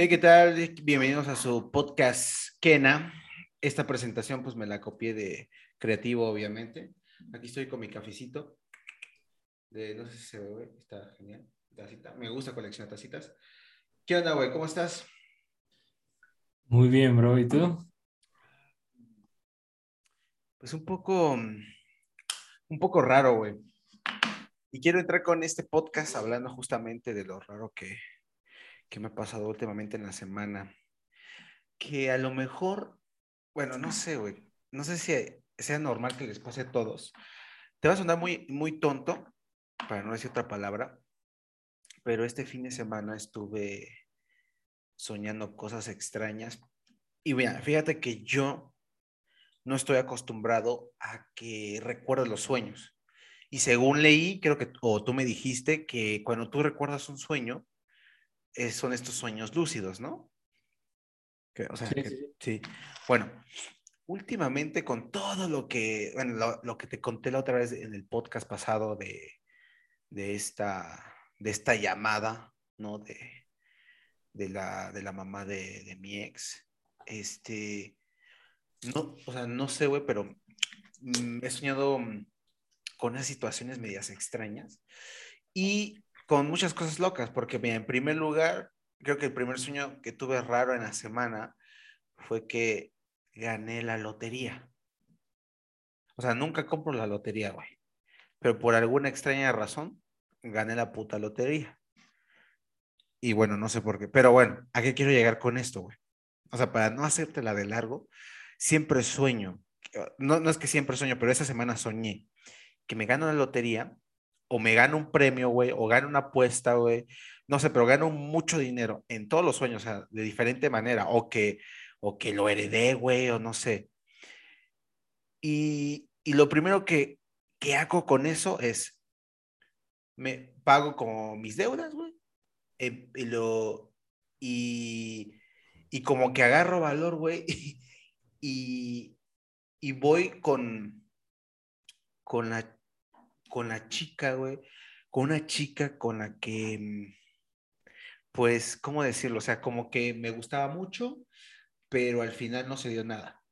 Hey, ¿qué tal? Bienvenidos a su podcast Kena. Esta presentación pues me la copié de Creativo, obviamente. Aquí estoy con mi cafecito. De, no sé si se ve. Está genial. Tacita. Me gusta coleccionar tacitas. ¿Qué onda, güey? ¿Cómo estás? Muy bien, bro. ¿Y tú? Pues un poco, un poco raro, güey. Y quiero entrar con este podcast hablando justamente de lo raro que, que me ha pasado últimamente en la semana. Que a lo mejor, bueno, no sé, güey. No sé si sea normal que les pase a todos. Te va a sonar muy, muy tonto, para no decir otra palabra, pero este fin de semana estuve soñando cosas extrañas. Y mira, fíjate que yo no estoy acostumbrado a que recuerde los sueños. Y según leí, creo que, o tú me dijiste que cuando tú recuerdas un sueño, eh, son estos sueños lúcidos, ¿no? o sea, sí, sí. Bueno, últimamente con todo lo que, bueno, lo, que te conté la otra vez en el podcast pasado de, de, esta, de esta llamada, ¿no? De, de, la, de la mamá de, de mi ex. Este, no, o sea, no sé, güey, pero he soñado con esas situaciones medias extrañas y con muchas cosas locas, porque mira, en primer lugar, creo que el primer sueño que tuve raro en la semana fue que gané la lotería. O sea, nunca compro la lotería, güey. Pero por alguna extraña razón, gané la puta lotería. Y bueno, no sé por qué. Pero bueno, ¿a qué quiero llegar con esto, güey? O sea, para no hacerte la de largo, siempre sueño. No, no es que siempre sueño, pero esa semana soñé que me gano la lotería o me gano un premio, güey, o gano una apuesta, güey, no sé, pero gano mucho dinero en todos los sueños, o sea, de diferente manera, o que, o que lo heredé, güey, o no sé. Y, y lo primero que, que hago con eso es, me pago como mis deudas, güey, eh, y lo, y, y como que agarro valor, güey, y, y voy con, con la con la chica, güey, con una chica con la que, mm, pues, ¿cómo decirlo? O sea, como que me gustaba mucho, pero al final no se dio nada.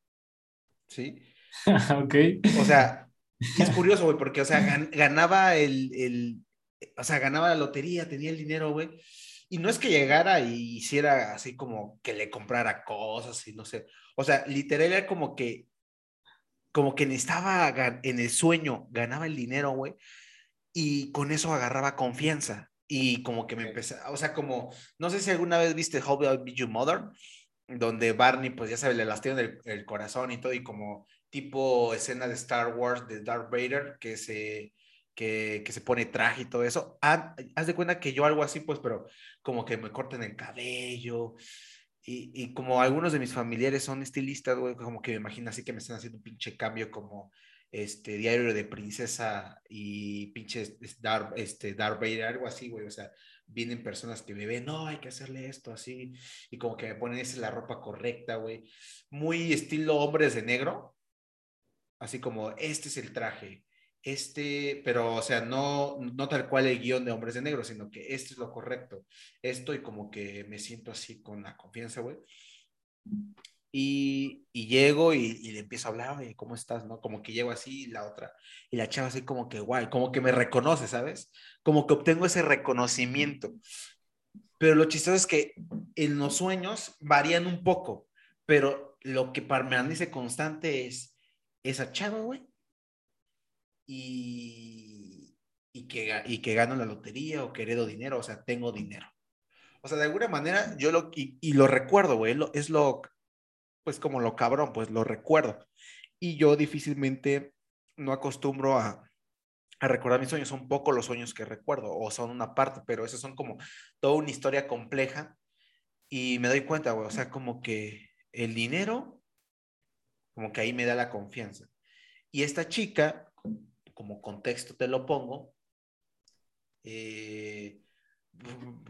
¿Sí? ok. O sea, es curioso, güey, porque, o sea, ganaba el, el, o sea, ganaba la lotería, tenía el dinero, güey. Y no es que llegara y hiciera así como que le comprara cosas y no sé. O sea, literal era como que como que necesitaba en el sueño, ganaba el dinero, güey, y con eso agarraba confianza. Y como que me empezaba, o sea, como, no sé si alguna vez viste How I Be Your Mother, donde Barney, pues ya sabe, le lastima el, el corazón y todo, y como tipo escena de Star Wars de Darth Vader, que se, que, que, se pone traje y todo eso. Haz, haz, de cuenta que yo algo así, pues, pero como que me corten el cabello, y, como algunos de mis familiares son estilistas, güey, como que me imagino así que me están haciendo un pinche cambio como este diario de princesa y pinche Darth, este, Vader, algo así, güey, o sea, vienen personas que me ven, no, hay que hacerle esto así, y como que me ponen esa la ropa correcta, güey, muy estilo hombres de negro, así como, este es el traje, este, pero o sea, no, no tal cual el guion de Hombres de Negro, sino que esto es lo correcto. Esto y como que me siento así con la confianza, güey. Y, y, llego y, y, le empiezo a hablar, oye, ¿cómo estás? ¿No? Como que llego así y la otra, y la chava así como que guay, como que me reconoce, ¿sabes? Como que obtengo ese reconocimiento. Pero lo chistoso es que en los sueños varían un poco, pero lo que permanece constante es esa chava, güey, y, y, que, y que gano la lotería o que heredo dinero, o sea, tengo dinero. O sea, de alguna manera yo lo, y, y lo recuerdo, güey, lo, es lo, pues como lo cabrón, pues lo recuerdo. Y yo difícilmente no acostumbro a, a recordar mis sueños, son poco los sueños que recuerdo, o son una parte, pero esos son como toda una historia compleja. Y me doy cuenta, güey, o sea, como que el dinero, como que ahí me da la confianza. Y esta chica, como contexto te lo pongo, eh,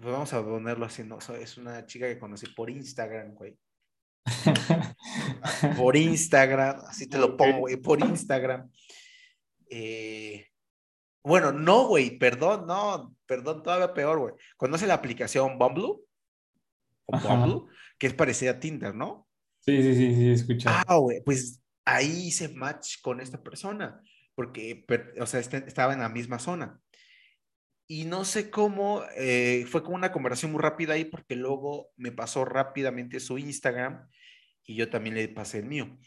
vamos a ponerlo así, ¿no? Es una chica que conocí por Instagram, güey. por Instagram, así te lo pongo, güey, por Instagram. Eh, bueno, no, güey, perdón, no, perdón, todavía peor, güey. ¿Conoce la aplicación Bumble? o Bumble, que es parecida a Tinder, ¿no? Sí, sí, sí, sí, escucha. Ah, güey, pues ahí hice match con esta persona, porque, o sea, este, estaba en la misma zona. Y no sé cómo, eh, fue como una conversación muy rápida ahí, porque luego me pasó rápidamente su Instagram y yo también le pasé el mío.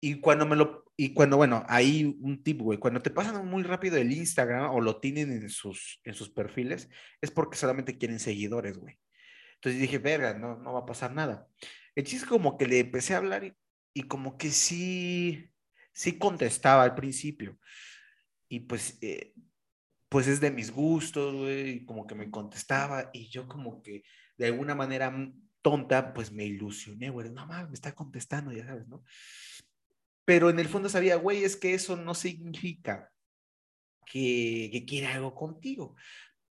Y cuando me lo, y cuando, bueno, hay un tip, güey, cuando te pasan muy rápido el Instagram o lo tienen en sus, en sus perfiles, es porque solamente quieren seguidores, güey. Entonces dije, verga, no, no va a pasar nada. El chiste como que le empecé a hablar y, y como que sí, sí contestaba al principio. Y pues, eh, pues es de mis gustos, güey, como que me contestaba y yo como que de alguna manera tonta, pues me ilusioné, güey, no mames, me está contestando, ya sabes, ¿no? Pero en el fondo sabía, güey, es que eso no significa que, que quiere algo contigo,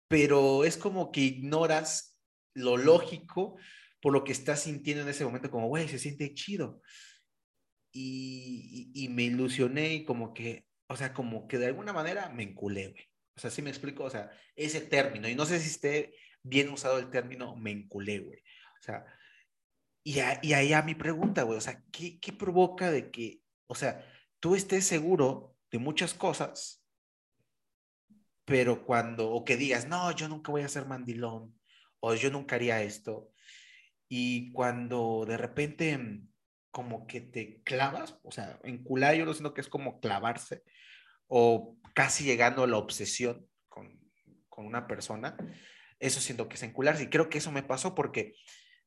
pero es como que ignoras lo lógico por lo que estás sintiendo en ese momento, como, güey, se siente chido. Y, y, me ilusioné y como que, o sea, como que de alguna manera me enculé, güey. O sea, sí me explico, o sea, ese término, y no sé si esté bien usado el término me enculé, güey. O sea, y, y ahí a mi pregunta, güey, o sea, ¿qué, ¿qué provoca de que, o sea, tú estés seguro de muchas cosas, pero cuando, o que digas, no, yo nunca voy a ser mandilón, o yo nunca haría esto, y cuando de repente como que te clavas, o sea, encular yo lo siento que es como clavarse, o casi llegando a la obsesión con, con una persona, eso siento que es encularse, y creo que eso me pasó porque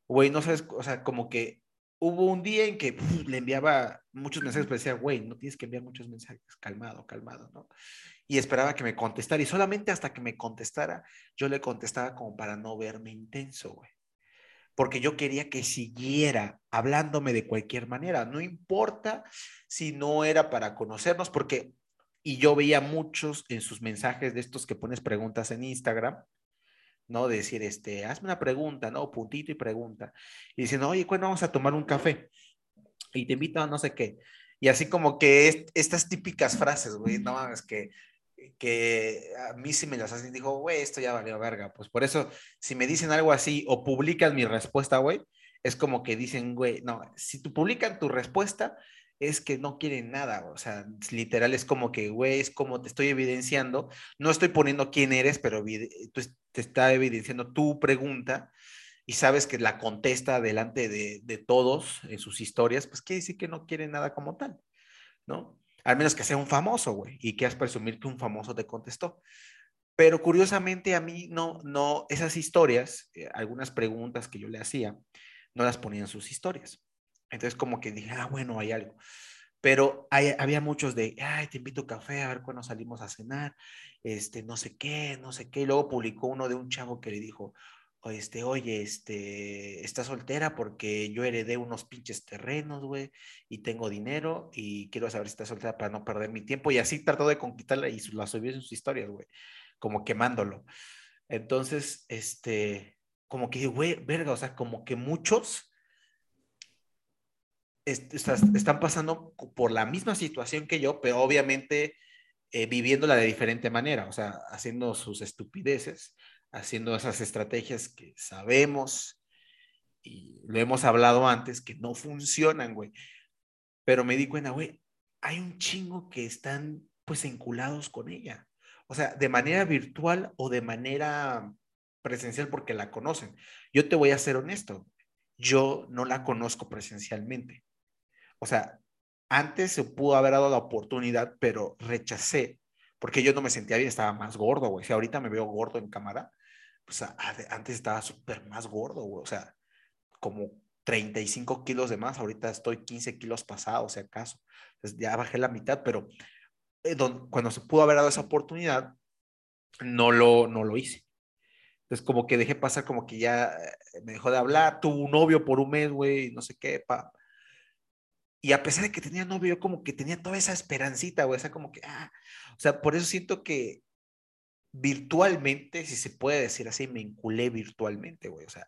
güey, no sabes, o sea, como que hubo un día en que le enviaba muchos mensajes, pero decía, güey, no tienes que enviar muchos mensajes, calmado, calmado, ¿no? Y esperaba que me contestara, y solamente hasta que me contestara, yo le contestaba como para no verme intenso, güey. Porque yo quería que siguiera hablándome de cualquier manera, no importa si no era para conocernos, porque, y yo veía muchos en sus mensajes de estos que pones preguntas en Instagram, ¿no? decir, este, hazme una pregunta, ¿no? Puntito y pregunta. Y diciendo, oye, ¿cuándo vamos a tomar un café? Y te invito a no sé qué. Y así como que estas típicas frases, güey, no, es que, que a mí sí me las hacen, digo, güey, esto ya valió verga. Pues por eso, si me dicen algo así o publican mi respuesta, güey, es como que dicen, güey, no, si tú publican tu respuesta, es que no quieren nada, o sea, literal es como que, güey, es como te estoy evidenciando, no estoy poniendo quién eres, pero te está evidenciando tu pregunta y sabes que la contesta delante de, todos en sus historias, pues quiere decir que no quieren nada como tal, ¿no? Al menos que sea un famoso, güey, y quieras presumir que un famoso te contestó. Pero curiosamente a mí no, no, esas historias, eh, algunas preguntas que yo le hacía, no las ponía en sus historias. Entonces como que dije, ah, bueno, hay algo. Pero había muchos de, ay, te invito a café, a ver cuándo salimos a cenar, este, no sé qué, no sé qué. Y luego publicó uno de un chavo que le dijo, este, oye, este, está soltera porque yo heredé unos pinches terrenos, güey, y tengo dinero y quiero saber si está soltera para no perder mi tiempo. Y así trató de conquistarla y la subió en sus historias, güey, como quemándolo. Entonces, este, como que, güey, verga, o sea, como que muchos están pasando por la misma situación que yo, pero obviamente eh, viviéndola de diferente manera, o sea, haciendo sus estupideces, haciendo esas estrategias que sabemos y lo hemos hablado antes que no funcionan, güey. Pero me di cuenta, güey, hay un chingo que están pues enculados con ella. O sea, de manera virtual o de manera presencial porque la conocen. Yo te voy a ser honesto, yo no la conozco presencialmente o sea, antes se pudo haber dado la oportunidad, pero rechacé, porque yo no me sentía bien, estaba más gordo, güey. Si ahorita me veo gordo en cámara, pues antes estaba súper más gordo, güey. O sea, como 35 kilos de más, ahorita estoy 15 kilos pasados, si acaso. Entonces ya bajé la mitad, pero eh, cuando se pudo haber dado esa oportunidad, no lo, no lo hice. Entonces como que dejé pasar, como que ya eh, me dejó de hablar, tuvo un novio por un mes, güey, no sé qué, pa, y a pesar de que tenía novio, yo como que tenía toda esa esperancita, güey, o sea, como que, ah, o sea, por eso siento que virtualmente, si se puede decir así, me enculé virtualmente, güey, o sea,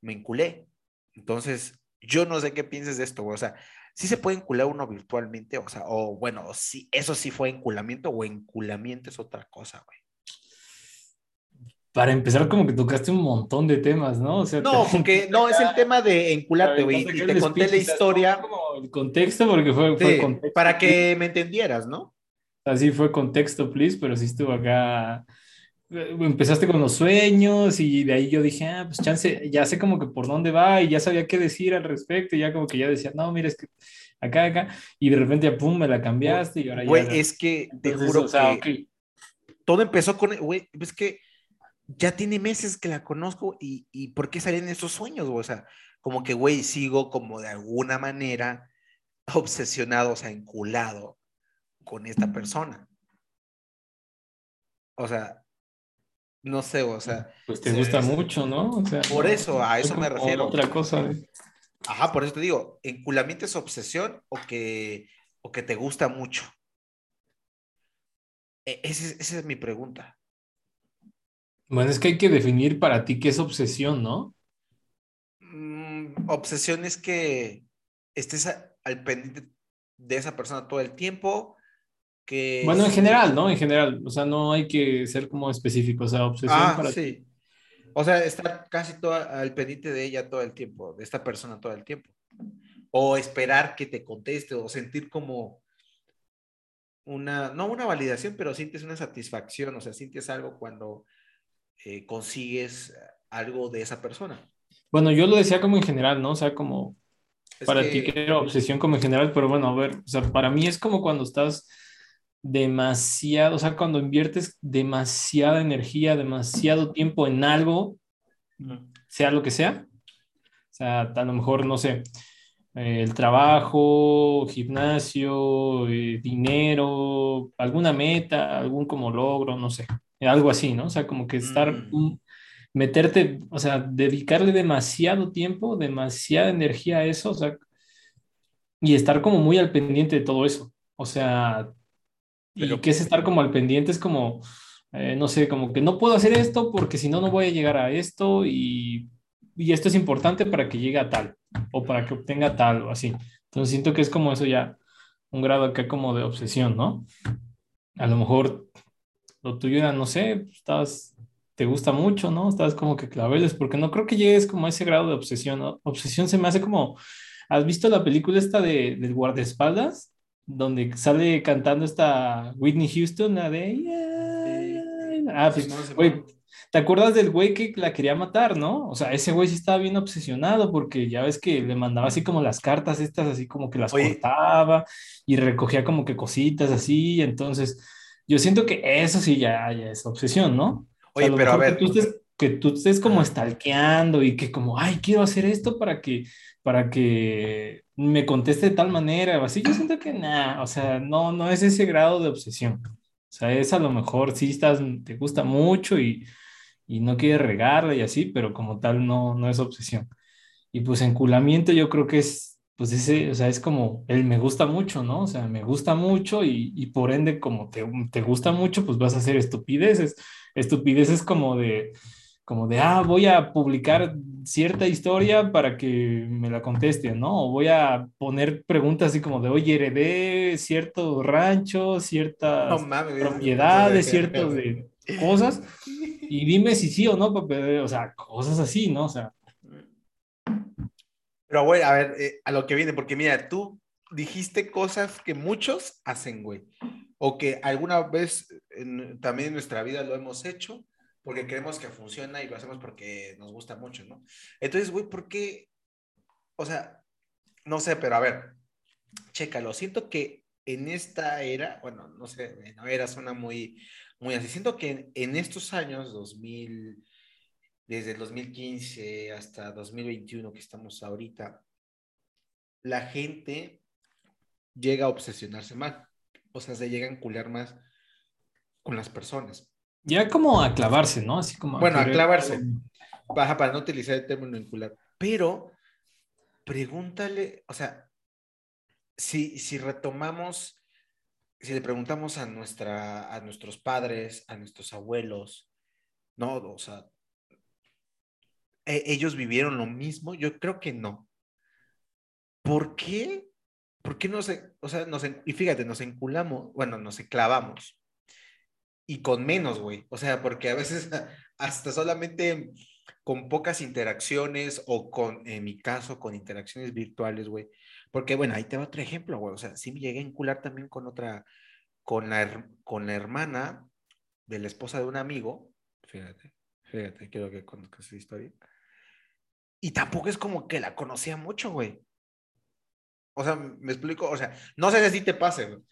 me enculé. Entonces, yo no sé qué pienses de esto, güey, o sea, sí se puede encular uno virtualmente, o sea, o bueno, sí, eso sí fue enculamiento o enculamiento es otra cosa, güey. para empezar, como que tocaste un montón de temas, ¿no? O sea, No, porque no, es el tema de encularte, güey. Y te conté la historia como el contexto, porque fue, contexto. para que me entendieras, ¿no? Así fue contexto, please, pero sí estuvo acá. eh, Empezaste con los sueños y de ahí yo dije, ah, pues chance, ya sé como que por dónde va y ya sabía qué decir al respecto y ya como que ya decía, no, mira, es que acá, acá, y de repente, pum, me la cambiaste y ahora Güey, ya. es que te Entonces, juro o sea, que ok. todo empezó con, güey, es que ya tiene meses que la conozco y, y ¿por qué salen esos sueños, güey? O sea, como que, güey, sigo como de alguna manera obsesionado, o sea, enculado con esta persona. O sea, no sé, o sea, Pues te se- gusta mucho, ¿no? O sea, Por eso, a eso me refiero. Otra cosa. de- Ajá, por eso te digo, ¿enculamiento es obsesión o que, o que te gusta mucho? E- es- esa es mi pregunta. Bueno, es que hay que definir para ti qué es obsesión, ¿no? Mm, obsesión es que estés a- al pendiente de esa persona todo el tiempo, que... Bueno, en general, ¿no? En general, o sea, no hay que ser como específico, o sea, obsesión Ah, para sí. O sea, estar casi todo al pendiente de ella todo el tiempo, de esta persona todo el tiempo. O esperar que te conteste o sentir como una, no una validación, pero sientes una satisfacción, o sea, sientes algo cuando eh, consigues algo de esa persona. Bueno, yo lo decía como en general, ¿no? O sea, como Es para que- ti que era obsesión como en general, pero bueno, a ver, o sea, para mí es como cuando estás demasiado, o sea, cuando inviertes demasiada energía, demasiado tiempo en algo, sea lo que sea. O sea, a lo mejor, no sé, eh, el trabajo, gimnasio, eh, dinero, alguna meta, algún como logro, no sé, algo así, ¿no? O sea, como que estar, Mm. un- meterte, o sea, dedicarle demasiado tiempo, demasiada energía a eso, o sea, y estar como muy al pendiente de todo eso. O sea, ¿y Pero- qué es estar como al pendiente? Es como, eh, no sé, como que no puedo hacer esto porque si no, no voy a llegar a esto y, y esto es importante para que llegue a tal o para que obtenga tal o así. Entonces siento que es como eso ya, un grado acá como de obsesión, ¿no? A lo mejor lo tuyo era, no sé, estás, te gusta mucho, ¿no? Estás como que claveles, porque no creo que llegues como a ese grado de obsesión, ¿no? Obsesión se me hace como, ¿has visto la película esta de, del guardaespaldas? Donde sale cantando esta Whitney Houston, la de... Ah, pues, güey, ¿te acuerdas del güey que la quería matar, no? O sea, ese güey sí estaba bien obsesionado porque ya ves que le mandaba así como las cartas estas, así como que las Oye. cortaba y recogía como que cositas así, entonces yo siento que eso sí ya, ya es obsesión, ¿no? O sea, Oye, pero a ver. Que tú estés, que tú estés como stalkeando y que como, ay, quiero hacer esto para que, para que me conteste de tal manera o así. Yo siento que nada, o sea, no, no es ese grado de obsesión. O sea, es a lo mejor sí estás, te gusta mucho y, y no quieres regarla y así, pero como tal no, no es obsesión. Y pues enculamiento yo creo que es, pues ese, o sea, es como el me gusta mucho, ¿no? O sea, me gusta mucho y, y por ende como te, te gusta mucho, pues vas a hacer estupideces. Estupideces como de, como de, ah, voy a publicar cierta historia para que me la contesten, ¿no? O voy a poner preguntas así como de, oye, heredé cierto rancho, ciertas No mames, propiedades, eso ciertos de cosas, y dime si sí o no, o sea, cosas así, ¿no? O sea, Pero, güey, a ver, eh, a lo que viene, porque mira, tú dijiste cosas que muchos hacen, güey, o que alguna vez en- también en nuestra vida lo hemos hecho, porque creemos que funciona y lo hacemos porque nos gusta mucho, ¿no? Entonces, güey, ¿por qué? O sea, no sé, pero a ver, chécalo, siento que en esta era, bueno, no sé, no era, suena muy, muy así, siento que en, en estos años, 2000, desde el 2015 hasta 2021 que estamos ahorita, la gente llega a obsesionarse más, o sea, se llega a encular más con las personas. Ya como a clavarse, ¿no? Así como Bueno, a clavarse. Baja para no utilizar el término encular. Pero pregúntale, o sea, si, si retomamos, si le preguntamos a, nuestra, a nuestros padres, a nuestros abuelos, no, o sea, ¿e- ¿ellos vivieron lo mismo? Yo creo que no. ¿Por qué? ¿Por qué no se, o sea, nos, y fíjate, nos enculamos, bueno, nos clavamos. Y con menos, güey. O sea, porque a veces hasta solamente con pocas interacciones o con, en mi caso, con interacciones virtuales, güey. Porque, bueno, ahí te va otro ejemplo, güey. O sea, sí me llegué a encular también con otra, con la, con la hermana de la esposa de un amigo. Fíjate, fíjate, quiero que conozcas esa historia. Y tampoco es como que la conocía mucho, güey. O sea, me explico, o sea, no sé si te pase, güey.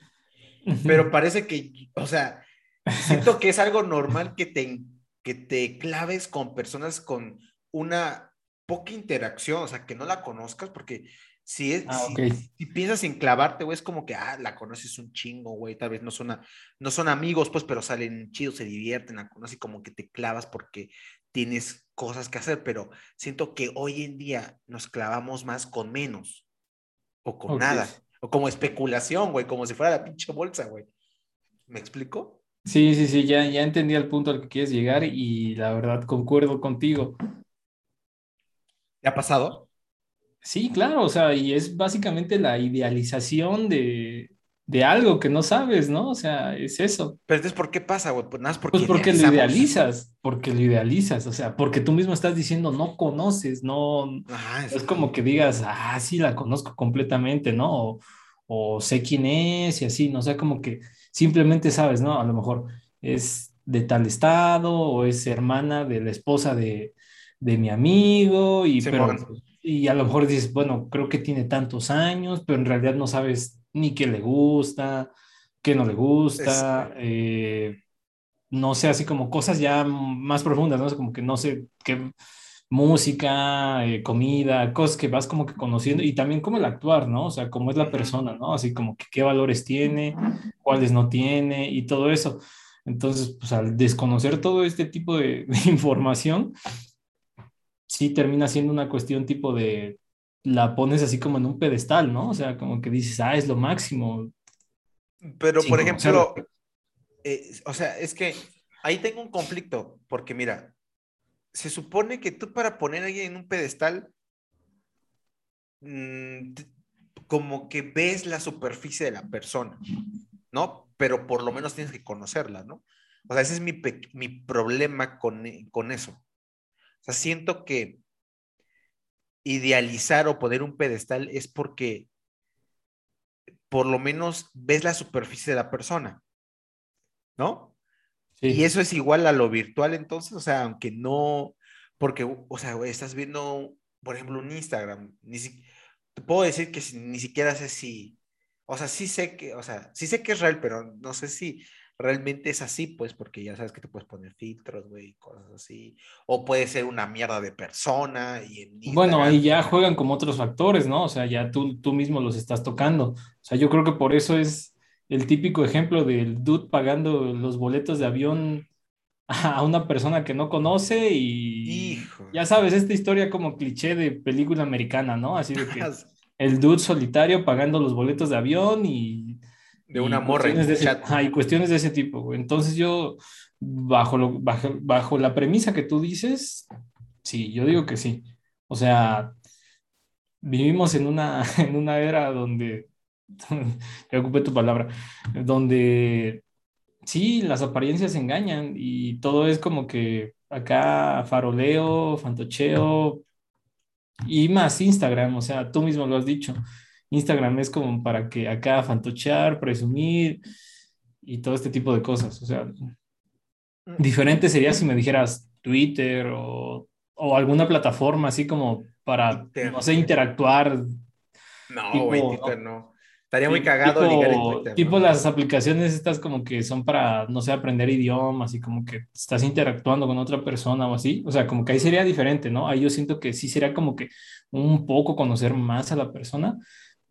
Pero parece que, o sea, siento que es algo normal que te, que te claves con personas con una poca interacción, o sea, que no la conozcas, porque si, es, Ah, si, ok. si piensas en clavarte, güey, es como que, ah, la conoces un chingo, güey, tal vez no son, a- no son amigos, pues, pero salen chidos, se divierten, la conoces y como que te clavas porque tienes cosas que hacer, pero siento que hoy en día nos clavamos más con menos o con Ok. nada, o como especulación, güey, como si fuera la pinche bolsa, güey. ¿Me explico? Sí, sí, sí, ya, ya entendí el punto al que quieres llegar y la verdad concuerdo contigo. ¿Te ha pasado? Sí, claro, o sea, y es básicamente la idealización de, de algo que no sabes, ¿no? O sea, es eso. Pero entonces, ¿por qué pasa, güey? Pues nada más porque Pues porque lo idealizas, porque lo idealizas, o sea, porque tú mismo estás diciendo no conoces, no, Ajá, es como que digas, ah, sí, la conozco completamente, ¿no? O, o sé quién es y así, ¿no? O sea, como que simplemente sabes, ¿no? A lo mejor es de tal estado o es hermana de la esposa de, de mi amigo y, pero, Simón. y a lo mejor dices, bueno, creo que tiene tantos años, pero en realidad no sabes ni qué le gusta, qué no le gusta, eh, no sé, así como cosas ya más profundas, ¿no? Es como que no sé qué música, eh, comida, cosas que vas como que conociendo y también cómo el actuar, ¿no? O sea, cómo es la persona, ¿no? Así como que qué valores tiene, cuáles no tiene y todo eso. Entonces, pues al desconocer todo este tipo de, de información, sí termina siendo una cuestión tipo de, la pones así como en un pedestal, ¿no? O sea, como que dices, ah, es lo máximo, Pero, sin por ejemplo, eh, o sea, es que ahí tengo un conflicto, porque mira, se supone que tú para poner a alguien en un pedestal, mm, como que ves la superficie de la persona, ¿no? Pero por lo menos tienes que conocerla, ¿no? O sea, ese es mi, mi problema con, e- con eso. O sea, siento que idealizar o poner un pedestal es porque por lo menos ves la superficie de la persona, ¿no? Y eso es igual a lo virtual, entonces, o sea, aunque no, porque, o sea, güey, estás viendo, por ejemplo, un Instagram, ni si, te puedo decir que ni siquiera sé si, o sea, sí sé que, o sea, sí sé que es real, pero no sé si realmente es así, pues, porque ya sabes que te puedes poner filtros, güey, cosas así, o puede ser una mierda de persona y en Bueno, ahí ya juegan como otros factores, ¿no? O sea, ya tú, tú mismo los estás tocando. O sea, yo creo que por eso es el típico ejemplo del dude pagando los boletos de avión a una persona que no conoce y hijo, ya sabes, esta historia como cliché de película americana, ¿no? Así de que el dude solitario pagando los boletos de avión y, de una y morra en cuestiones de un ese, chat. ajá, y cuestiones de ese tipo. Entonces yo, bajo, lo, bajo, bajo la premisa que tú dices, sí, yo digo que sí. O sea, vivimos en una, en una era donde, ya ocupé tu palabra, donde sí, las apariencias engañan y todo es como que acá faroleo, fantocheo y más Instagram, o sea, tú mismo lo has dicho. Instagram es como para que acá fantochear, presumir y todo este tipo de cosas. O sea, diferente sería si me dijeras Twitter o, o alguna plataforma así como para, no sé, interactuar, No, Twitter no, no. Estaría muy Ti- cagado ligar en Tipo, Twitter, tipo ¿no? las aplicaciones estas como que son para, no sé, aprender idiomas y como que estás interactuando con otra persona o así. O sea, como que ahí sería diferente, ¿no? Ahí yo siento que sí sería como que un poco conocer más a la persona,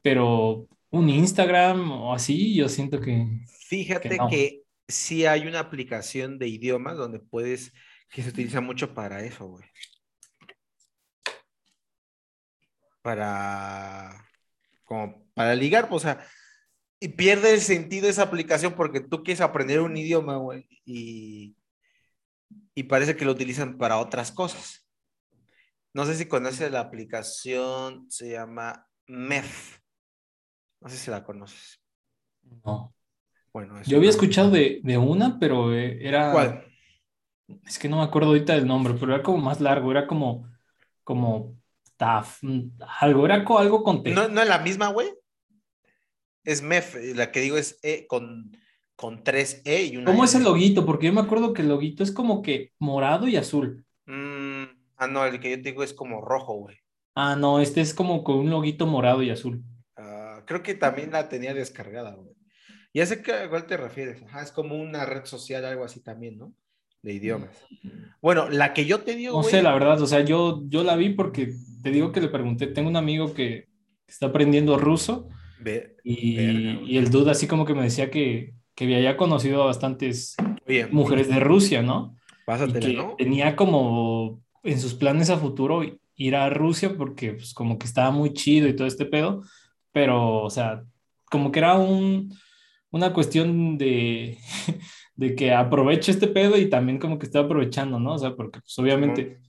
pero un Instagram o así, yo siento que, que Fíjate no. que sí hay una aplicación de idiomas donde puedes, que se utiliza mucho para eso, güey. Para, como para ligar, pues, o sea, y pierde el sentido esa aplicación porque tú quieres aprender un idioma, güey, y, y parece que lo utilizan para otras cosas. No sé si conoces la aplicación, se llama MEF. No sé si la conoces. No. Bueno, es Yo había escuchado de, de una, pero eh, era ¿Cuál? es que no me acuerdo ahorita del nombre, pero era como más largo, era como, como TAF, algo, era algo con T. ¿No, ¿No es la misma, güey? Es MEF, la que digo es E con, con tres E y una ¿Cómo es el loguito? Porque yo me acuerdo que el loguito es como que morado y azul. Mm, ah, no, el que yo te digo es como rojo, güey. Ah, no, este es como con un loguito morado y azul. Ah, creo que también la tenía descargada, güey. Ya sé que a cuál te refieres. Ajá, es como una red social, algo así también, ¿no? De idiomas. Bueno, la que yo te digo, No güey, sé, la verdad, o sea, yo, yo la vi porque te digo que le pregunté, tengo un amigo que está aprendiendo ruso y, Verga, güey. y el dude así como que me decía que, que había conocido a bastantes Oye, mujeres de Rusia, ¿no? Y pásatela, que ¿no? tenía como en sus planes a futuro ir a Rusia porque pues como que estaba muy chido y todo este pedo, pero o sea, como que era un, una cuestión de, de que aproveche este pedo y también como que está aprovechando, ¿no? O sea, porque pues obviamente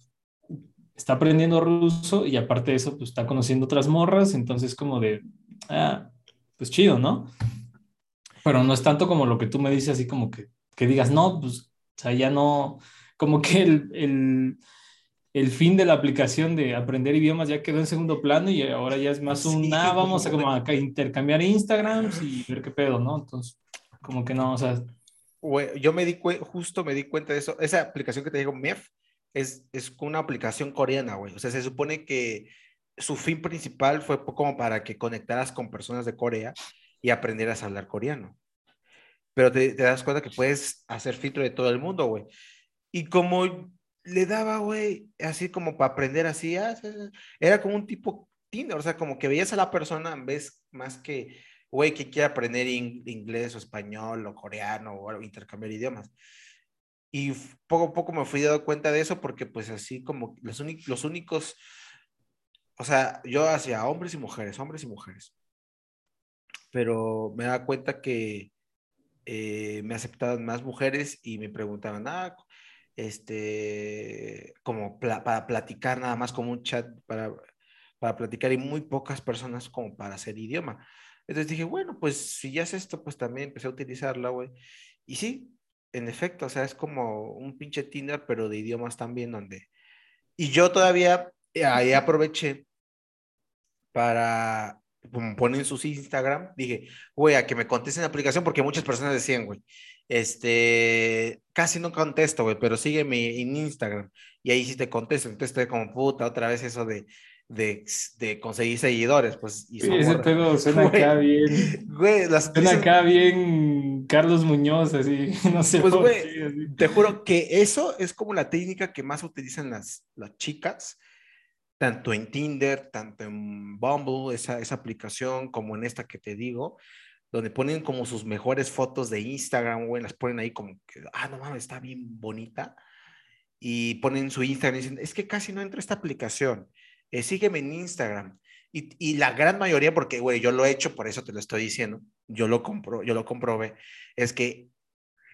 está aprendiendo ruso y aparte de eso pues está conociendo otras morras, entonces como de, ah, pues chido, ¿no? Pero no es tanto como lo que tú me dices, así como que, que digas, no, pues, o sea, ya no, como que el, el, el fin de la aplicación de aprender idiomas ya quedó en segundo plano y ahora ya es más un, Sí, ah, vamos a como a intercambiar Instagrams y ver qué pedo, ¿no? Entonces, como que no, o sea, yo me di justo me di cuenta de eso. Esa aplicación que te digo, MEF, es, es una aplicación coreana, güey. O sea, se supone que su fin principal fue como para que conectaras con personas de Corea y aprendieras a hablar coreano. Pero te, te das cuenta que puedes hacer filtro de todo el mundo, güey. Y como le daba, güey, así como para aprender así, ah, era como un tipo Tinder, o sea, como que veías a la persona en vez más que, güey, que quiere aprender in- inglés o español o coreano o intercambiar idiomas. Y poco a poco me fui dando cuenta de eso porque pues así como los, los únicos, o sea, yo hacia hombres y mujeres, hombres y mujeres. Pero me daba cuenta que eh, me aceptaban más mujeres y me preguntaban, ah, este, como para platicar nada más como un chat para, para platicar y muy pocas personas como para hacer idioma. Entonces dije, bueno, pues si ya es esto, pues también empecé a utilizarla, güey. Y sí, en efecto, o sea, es como un pinche Tinder, pero de idiomas también, donde... Y yo todavía eh, ahí aproveché para, ponen sus Instagram, dije, güey, a que me contesten la aplicación, porque muchas personas decían, güey, este, casi no contesto, güey, pero sígueme en Instagram, y ahí sí te contesto, entonces estoy como puta, otra vez eso de, de, de conseguir seguidores, pues, y son ese pedo suena Güey, acá bien, Güey, las suena acá bien Carlos Muñoz, así, no sé Pues, por güey, qué, así. te juro que eso es como la técnica que más utilizan las, las chicas, tanto en Tinder, tanto en Bumble, esa, esa aplicación, como en esta que te digo, donde ponen como sus mejores fotos de Instagram, güey, las ponen ahí como que, ah, no mames, está bien bonita. Y ponen su Instagram y dicen, es que casi no entra esta aplicación, eh, sígueme en Instagram. Y, y la gran mayoría, porque, güey, yo lo he hecho, por eso te lo estoy diciendo, yo lo compro, yo lo comprobé, es que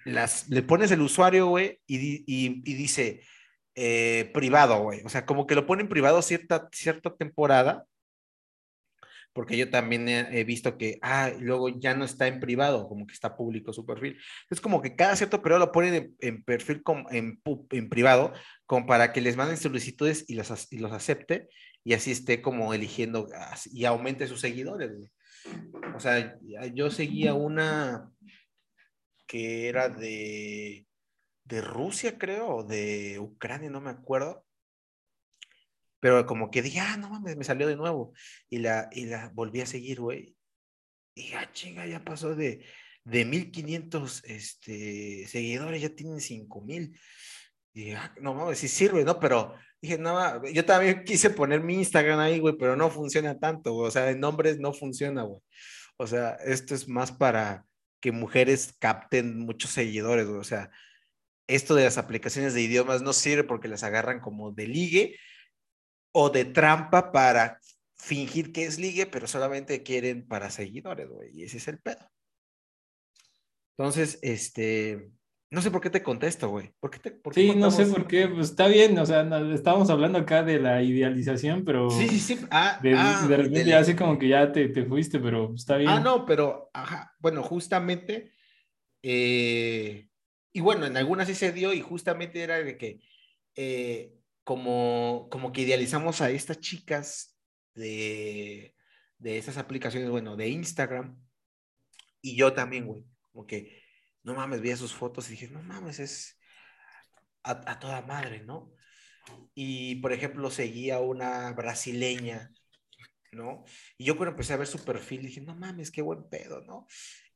las, le pones el usuario, güey, y, y dice eh, privado, güey. O sea, como que lo ponen privado cierta, cierta temporada, porque yo también he, visto que, ah, luego ya no está en privado, como que está público su perfil. Es como que cada cierto periodo lo ponen en, perfil, en, en privado, como para que les manden solicitudes y los, y los acepte, y así esté como eligiendo y aumente sus seguidores. O sea, yo seguía una que era de, de Rusia, creo, o de Ucrania, no me acuerdo. Pero como que dije, ah, no mames, me salió de nuevo. Y la, y la volví a seguir, güey. Y ah, chinga, ya pasó de, de 1500 este, seguidores, ya tienen 5000. Y dije, ah, no mames, sí sirve, ¿no? Pero dije, no, yo también quise poner mi Instagram ahí, güey, pero no funciona tanto, güey. O sea, en nombres no funciona, güey. O sea, esto es más para que mujeres capten muchos seguidores, güey. O sea, esto de las aplicaciones de idiomas no sirve porque las agarran como de ligue o de trampa para fingir que es ligue, pero solamente quieren para seguidores, güey. Y ese es el pedo. Entonces, este, no sé por qué te contesto, güey. ¿Por qué te, por qué Sí, no sé contamos? por qué, pues está bien, o sea, no- estábamos hablando acá de la idealización, pero Sí, sí, sí. Ah, de, ah, de repente ya así como que ya te, te fuiste, pero está bien. Ah, no, pero, ajá, bueno, justamente, eh, y bueno, en algunas sí se dio y justamente era de que eh, como, como que idealizamos a estas chicas de, de esas aplicaciones, bueno, de Instagram, y yo también, güey, como que, no mames, vi sus fotos y dije, no mames, es a, toda madre, ¿no? Y, por ejemplo, seguía una brasileña, ¿no? Y yo cuando empecé a ver su perfil, dije, no mames, qué buen pedo, ¿no?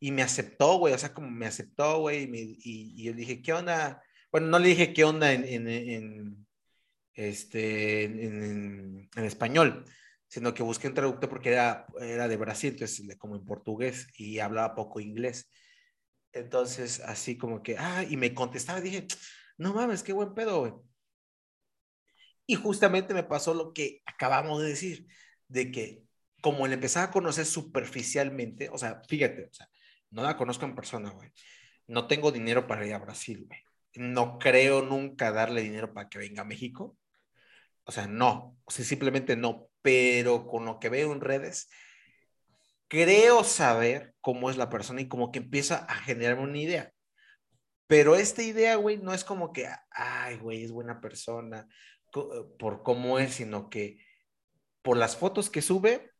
Y me aceptó, güey, o sea, como me aceptó, güey, y, y, yo dije, ¿qué onda? Bueno, no le dije qué onda en este, en, en, español, sino que busqué un traductor porque era, era de Brasil, entonces como en portugués y hablaba poco inglés. Entonces, así como que, ah, y me contestaba, dije, no mames, qué buen pedo, güey. Y justamente me pasó lo que acabamos de decir, de que como le empezaba a conocer superficialmente, o sea, fíjate, o sea, no la conozco en persona, güey. No tengo dinero para ir a Brasil, güey. No creo nunca darle dinero para que venga a México. O sea, no, simplemente no. Pero con lo que veo en redes, creo saber cómo es la persona y como que empieza a generarme una idea. Pero esta idea, güey, no es como que, ay, güey, es buena persona por cómo es, sino que por las fotos que sube,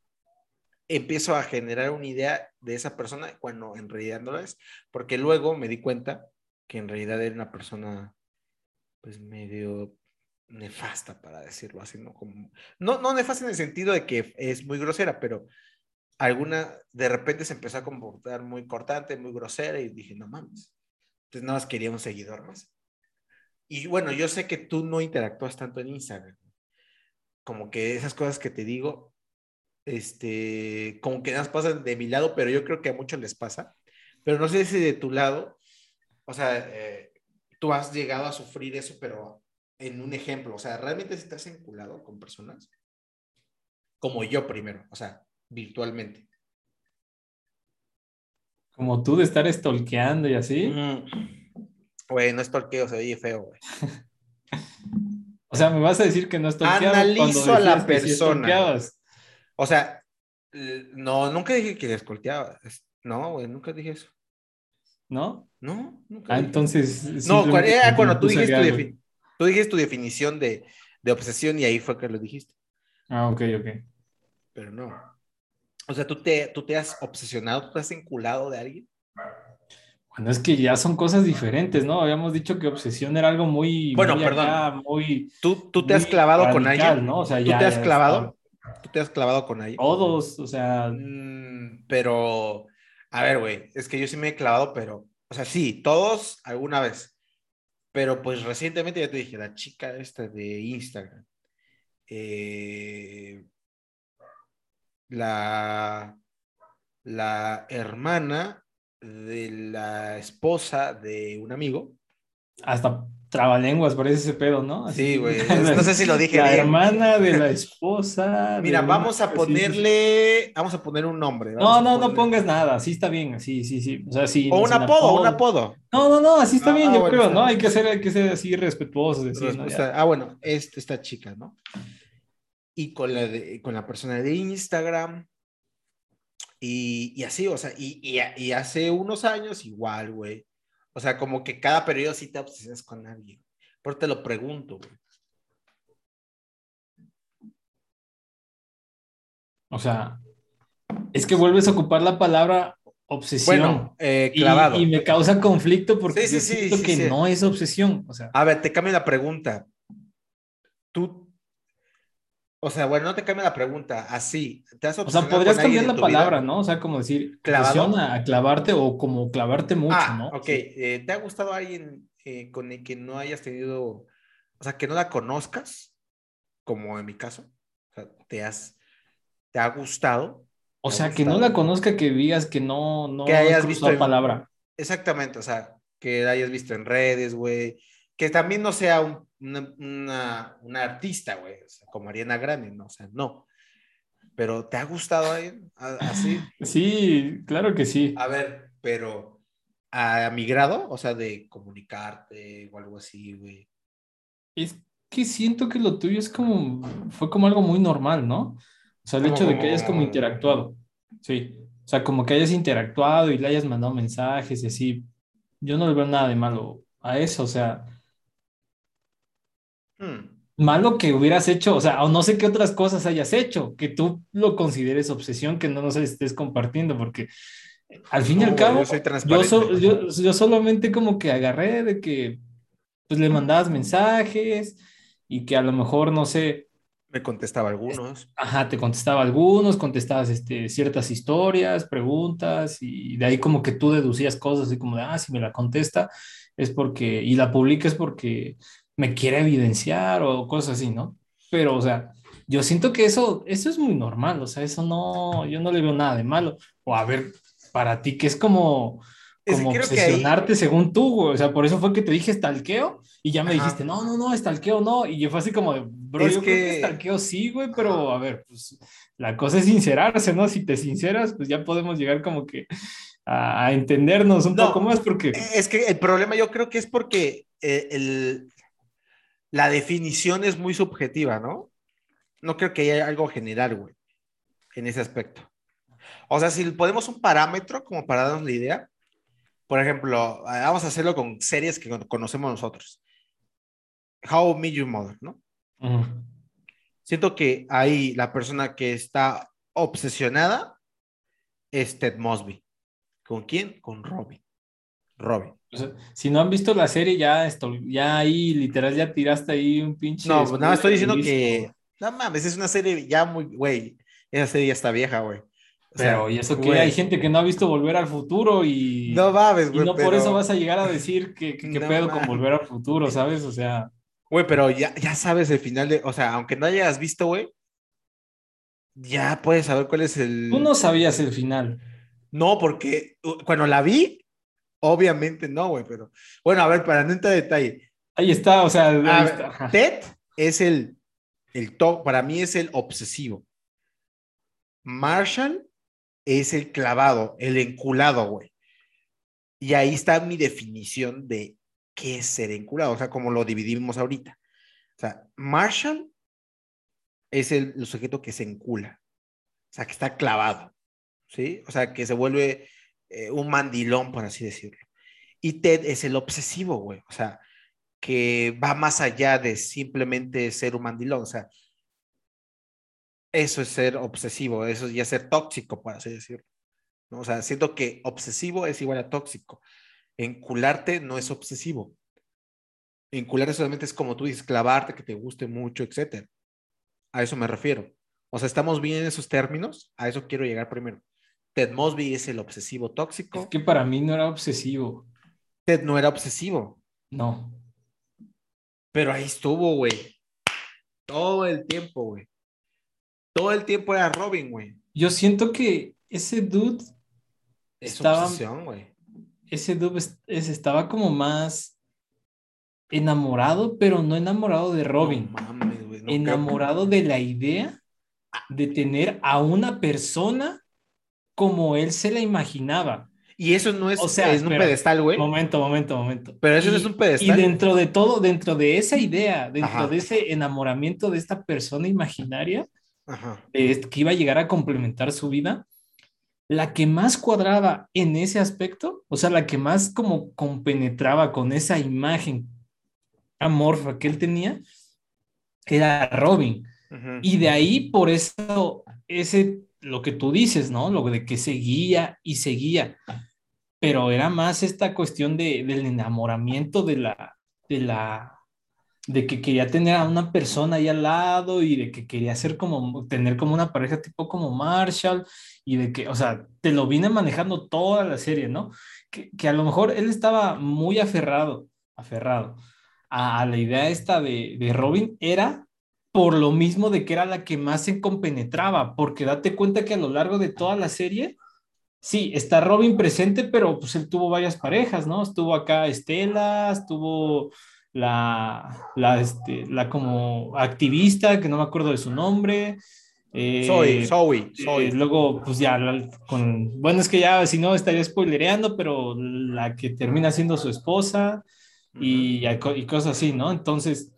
empiezo a generar una idea de esa persona cuando en realidad no lo es, porque luego me di cuenta que en realidad era una persona pues medio nefasta, para decirlo así, ¿no? Como, no, no nefasta en el sentido de que es muy grosera, pero alguna, de repente se empezó a comportar muy cortante, muy grosera y dije, no mames. Entonces nada más quería un seguidor más. Y bueno, yo sé que tú no interactúas tanto en Instagram. Como que esas cosas que te digo, este, como que nada pasan de mi lado, pero yo creo que a muchos les pasa. Pero no sé si de tu lado, o sea, eh, tú has llegado a sufrir eso, pero en un ejemplo, o sea, ¿realmente estás enculado con personas? Como yo primero, o sea, virtualmente. Como tú de estar estolqueando y así. Güey, no estolqueo, se oye feo, güey. o sea, me vas a decir que no estolqueabas. Analizo a la persona. O sea, no, nunca dije que escolteaba. No, güey, nunca dije eso. ¿No? No, nunca. Ah, entonces. No, cuando tú dijiste, tu, tú dijiste tu definición de, de obsesión y ahí fue que lo dijiste. Ah, ok, ok. Pero no. O sea, ¿tú te, tú te has obsesionado, tú te has enculado de alguien? Bueno, es que ya son cosas diferentes, ¿no? Habíamos dicho que obsesión era algo muy. Bueno, perdón. muy. ¿Tú, tú te has clavado con alguien? ¿no? O sea, ¿Tú te has clavado? ¿Tú te has clavado con alguien? Todos, o sea. Mm, pero. A ver, güey, es que yo sí me he clavado, pero. O sea, sí, todos alguna vez. Pero pues recientemente ya te dije, la chica esta de Instagram. Eh, la, la hermana de la esposa de un amigo. Hasta trabalenguas parece ese pedo, ¿no? sí, güey. No sé si lo dije la hermana de la esposa. Mira, vamos a ponerle, vamos a poner un nombre. No, no, no pongas nada, así está bien, así, sí, sí. O sea, sí. O un apodo, un apodo. No, no, no, así está ah, bien, yo creo, ¿no? Hay que ser, hay que ser así respetuosos. Ah, bueno, este, esta chica, ¿no? Y con la, de, con la persona de Instagram, y, y, así, o sea, y, y, y, hace unos años igual, güey. O sea, como que cada periodo sí te obsesionas con alguien. Pero te lo pregunto, güey. O sea, es que vuelves a ocupar la palabra obsesión. Bueno, eh, clavado. Y, me causa conflicto porque sí, sí, siento que no es obsesión. O sea. A ver, te cambio la pregunta. ¿Tú o sea, bueno, no te cambia la pregunta, así. ¿te has o sea, podrías cambiar la palabra, ¿no? O sea, como decir, ¿clavado? a clavarte o como clavarte mucho, ah, ¿no? Ok, eh, ¿te ha gustado alguien eh, con el que no hayas tenido, o sea, que no la conozcas, como en mi caso? O sea, ¿te, has, te ha gustado? O sea, que no la conozca, que digas que no, no que hayas visto la palabra. Exactamente, o sea, que la hayas visto en redes, güey, que también no sea un una, una, artista, güey, como Ariana Grande, ¿no? O sea, no. Pero ¿te ha gustado ahí, así? Sí, claro que sí. A ver, pero ¿a mi grado? O sea, de comunicarte o algo así, güey. Es que siento que lo tuyo es como, fue como algo muy normal, ¿no? O sea, el hecho de que hayas como interactuado. Sí. O sea, como que hayas interactuado y le hayas mandado mensajes y así. Yo no le veo nada de malo a eso, o sea, Hmm. malo que hubieras hecho, o sea, o no sé qué otras cosas hayas hecho, que tú lo consideres obsesión, que no nos estés compartiendo, porque al fin y al cabo, yo soy yo, so- yo, yo solamente como que agarré de que pues le mandabas mensajes y que a lo mejor, no sé, Me contestaba algunos. Ajá, te contestaba algunos, contestabas este, ciertas historias, preguntas, y de ahí como que tú deducías cosas, así como de, ah, si me la contesta es porque, y la publica es porque me quiere evidenciar o cosas así, ¿no? Pero, o sea, yo siento que eso, eso es muy normal, o sea, eso no, yo no le veo nada de malo. O a ver, para ti, que es como, que como creo que ahí- obsesionarte según tú, güey. O sea, por eso fue que te dije stalkeo y ya me Ajá. dijiste, no, no, no, stalkeo no. Y yo fue así como de, bro, Es yo creo que que- stalkeo sí, güey, pero a ver, pues la cosa es sincerarse, ¿no? Si te sinceras, pues ya podemos llegar como que a, a entendernos un No. poco más porque... Es que el problema yo creo que es porque eh, el- la definición es muy subjetiva, ¿no? No creo que haya algo general, güey, en ese aspecto. O sea, si ponemos un parámetro como para darnos la idea, por ejemplo, vamos a hacerlo con series que con- conocemos nosotros. How I Met Your Mother, ¿no? Siento que ahí la persona que está obsesionada es Ted Mosby. ¿Con quién? Con Robin. Robin. O sea, si no han visto la serie, ya, esto, ya ahí literal ya tiraste ahí un pinche... No, nada, más estoy diciendo que. No mames, es una serie ya muy. Güey, esa serie ya está vieja, güey. O sea, Pero, y eso que hay gente que no ha visto Volver al Futuro y... No mames, Y güey. no por eso vas a llegar a decir que, que, que No pedo con volver al futuro, ¿sabes? O sea, Güey, pero ya, ya sabes el final de. O sea, aunque no hayas visto, güey. Ya puedes saber cuál es el. tú no sabías el final. No, porque uh, cuando la vi, obviamente no, güey, pero. Bueno, a ver, para no entrar en detalle. Ahí está, o sea, ahí A ver, está. Ajá. Ted es el. el top, para mí es el obsesivo. Marshall es el clavado, el enculado, güey. Y ahí está mi definición de qué es ser enculado, o sea, como lo dividimos ahorita. O sea, Marshall es el, el sujeto que se encula, o sea, que está clavado, ¿sí? O sea, que se vuelve eh, un mandilón, por así decirlo. Y Ted es el obsesivo, güey, o sea, que va más allá de simplemente ser un mandilón, o sea, eso es ser obsesivo, eso es ya ser tóxico, por así decirlo. ¿no? O sea, siento que obsesivo es igual a tóxico. Encularte no es obsesivo. Encularte solamente es como tú dices, clavarte, que te guste mucho, etcétera. A eso me refiero. O sea, estamos bien en esos términos, a eso quiero llegar primero. Ted Mosby es el obsesivo tóxico. Es que para mí no era obsesivo. Ted no era obsesivo, No. pero ahí estuvo, güey. Todo el tiempo, güey. Todo el tiempo era Robin, güey. Yo siento que ese dude Es estaba, obsesión, güey. ese dude es- es- estaba como más enamorado, pero no enamorado de Robin. No mames, güey. no creo- enamorado de la idea de tener a una persona como él se la imaginaba. Y eso no es, O sea, es un espera, pedestal, güey. Momento, momento, momento. Pero eso Y- no es un pedestal. Y dentro de todo, dentro de esa idea, dentro Ajá. de ese enamoramiento de esta persona imaginaria, Ajá. este- que iba a llegar a complementar su vida, la que más cuadraba en ese aspecto, o sea, la que más como compenetraba con esa imagen amorfa que él tenía, era Robin. Ujú. Y de ahí, por eso, ese, lo que tú dices, ¿no? Lo de que seguía y seguía. Pero era más esta cuestión de, del enamoramiento de la, de la, de que quería tener a una persona ahí al lado y de que quería ser como, tener como una pareja tipo como Marshall y de que, o sea, te lo vine manejando toda la serie, ¿no? Que, que a lo mejor él estaba muy aferrado, aferrado a, a la idea esta de, de Robin, era por lo mismo de que era la que más se compenetraba, porque date cuenta que a lo largo de toda la serie, sí, está Robin presente, pero pues él tuvo varias parejas, ¿no? Estuvo acá Estela, estuvo la, la, este, la como activista, que no me acuerdo de su nombre. eh, Soy, soy, eh, soy. luego, pues ya, con, bueno, es que ya, si no, estaría spoilereando, pero la que termina siendo su esposa y, y cosas así, ¿no? Entonces,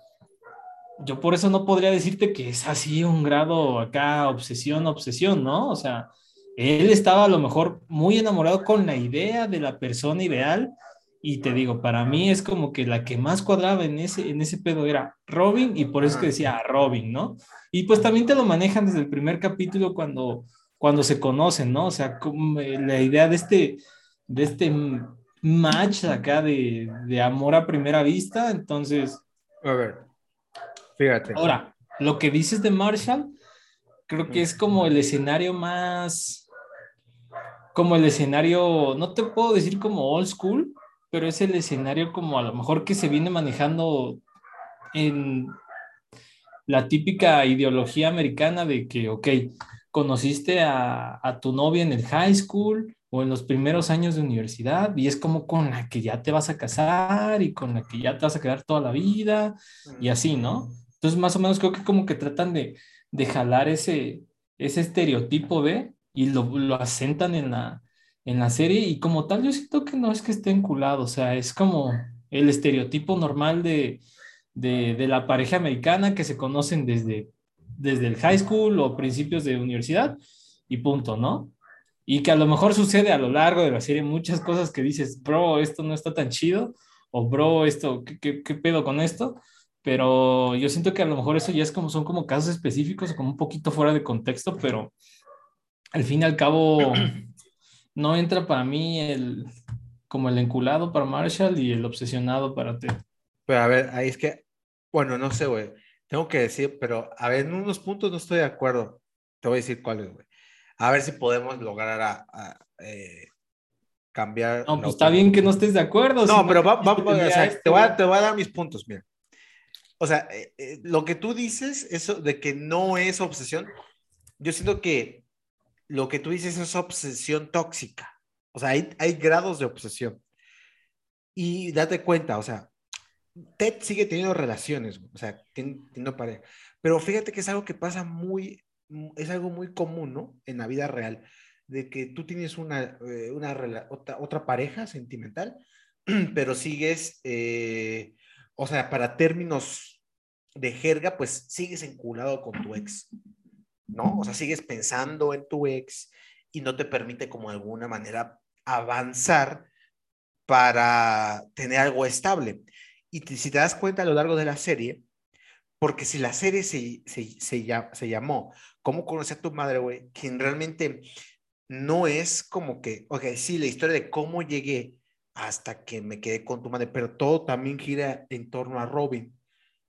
yo por eso no podría decirte que es así un grado acá, obsesión, obsesión, ¿no? O sea, él estaba a lo mejor muy enamorado con la idea de la persona ideal Y te digo, para mí es como que la que más cuadraba en ese, en ese pedo era Robin, y por eso que decía Robin, ¿no? Y pues también te lo manejan desde el primer capítulo cuando, cuando se conocen, ¿no? O sea, como eh, la idea de este, de este match acá de, de amor a primera vista, entonces... A ver, fíjate. Ahora, lo que dices de Marshall, creo que es como el escenario más, como el escenario, no te puedo decir como old school, pero es el escenario como a lo mejor que se viene manejando en la típica ideología americana de que, ok, conociste a, a, tu novia en el high school o en los primeros años de universidad y es como con la que ya te vas a casar y con la que ya te vas a quedar toda la vida y así, ¿no? Entonces, más o menos creo que como que tratan de, de jalar ese, ese estereotipo de y lo, lo asentan en la, en la serie y como tal yo siento que no es que esté enculado, o sea, es como el estereotipo normal de, de, de, la pareja americana que se conocen desde, desde el high school o principios de universidad y punto, ¿no? Y que a lo mejor sucede a lo largo de la serie muchas cosas que dices, bro, esto no está tan chido, o bro, esto, ¿qué, qué, qué pedo con esto? Pero yo siento que a lo mejor eso ya es como, son como casos específicos, como un poquito fuera de contexto, pero al fin y al cabo no entra para mí el, como el enculado para Marshall y el obsesionado para Ted. Pero a ver, ahí es que, bueno, no sé, güey. Tengo que decir, pero a ver, en unos puntos no estoy de acuerdo. Te voy a decir cuáles, güey. A ver si podemos lograr a, a eh, cambiar. No, pues está bien que no estés de acuerdo. No, si pero va, va, o sea, esto, te, voy a, te voy a dar mis puntos, mira. O sea, eh, eh, lo que tú dices, eso de que no es obsesión, yo siento que lo que tú dices es obsesión tóxica. O sea, hay, hay grados de obsesión. Y date cuenta, o sea, Ted sigue teniendo relaciones, o sea, teniendo pareja. Pero fíjate que es algo que pasa muy, es algo muy común, ¿no? En la vida real, de que tú tienes una, eh, una otra, otra, pareja sentimental, pero sigues, eh, o sea, para términos de jerga, pues sigues enculado con tu ex, ¿no? O sea, sigues pensando en tu ex y no te permite como de alguna manera avanzar para tener algo estable. Y si te das cuenta a lo largo de la serie, porque si la serie se, se, se, llamó ¿Cómo conocí a tu madre, güey? Quien realmente no es como que, ok, sí, la historia de cómo llegué hasta que me quedé con tu madre, pero todo también gira en torno a Robin,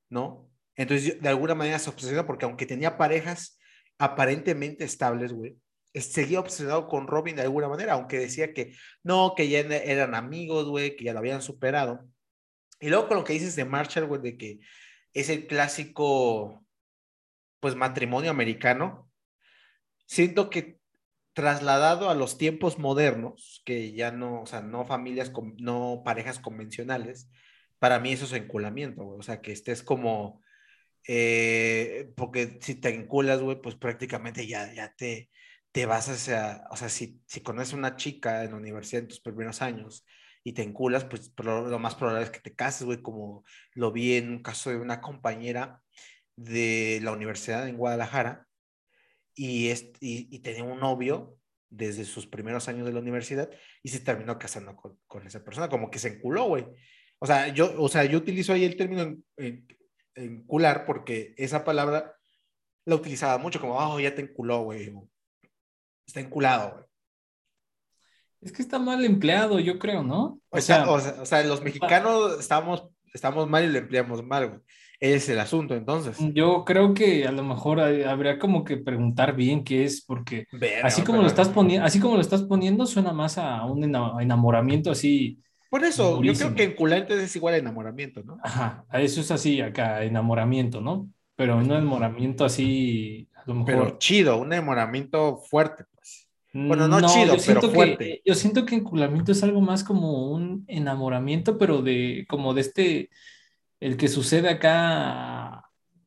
¿no? Entonces, de alguna manera se obsesiona porque aunque tenía parejas aparentemente estables, güey, seguía obsesionado con Robin de alguna manera, aunque decía que no, que ya eran amigos, güey, que ya lo habían superado. Y luego con lo que dices de Marshall, güey, de que es el clásico, pues, matrimonio americano, siento que trasladado a los tiempos modernos, que ya no, o sea, no familias, no parejas convencionales, para mí eso es enculamiento, güey. O sea, que estés como, eh, porque si te enculas, güey, pues prácticamente ya, ya te, te vas hacia, o sea, si, si conoces a una chica en la universidad en tus primeros años y te enculas, pues lo, más probable es que te cases, güey, como lo vi en un caso de una compañera de la universidad en Guadalajara y, es, y, y tenía un novio desde sus primeros años de la universidad y se terminó casando con, con esa persona, como que se enculó, güey. O sea, yo, o sea, yo utilizo ahí el término en, en, encular porque esa palabra la utilizaba mucho, como, oh, ya te enculó, güey. Está enculado, güey. Es que está mal empleado, yo creo, ¿no? O, o sea, sea, o, sea, o sea, los mexicanos estamos, estamos mal y lo empleamos mal, güey. Es el asunto, entonces. Yo creo que a lo mejor habría como que preguntar bien qué es, porque así como pero... lo estás poniendo, así como lo estás poniendo, suena más a un enamoramiento así. Por eso, durísimo. yo creo que enculante es igual a enamoramiento, ¿no? Ajá, eso es así acá, enamoramiento, ¿no? Pero un enamoramiento así, a lo mejor. Pero chido, un enamoramiento fuerte, pues. Bueno, no, no chido, pero fuerte. Que, yo siento que enculamiento es algo más como un enamoramiento, pero de, como de este, el que sucede acá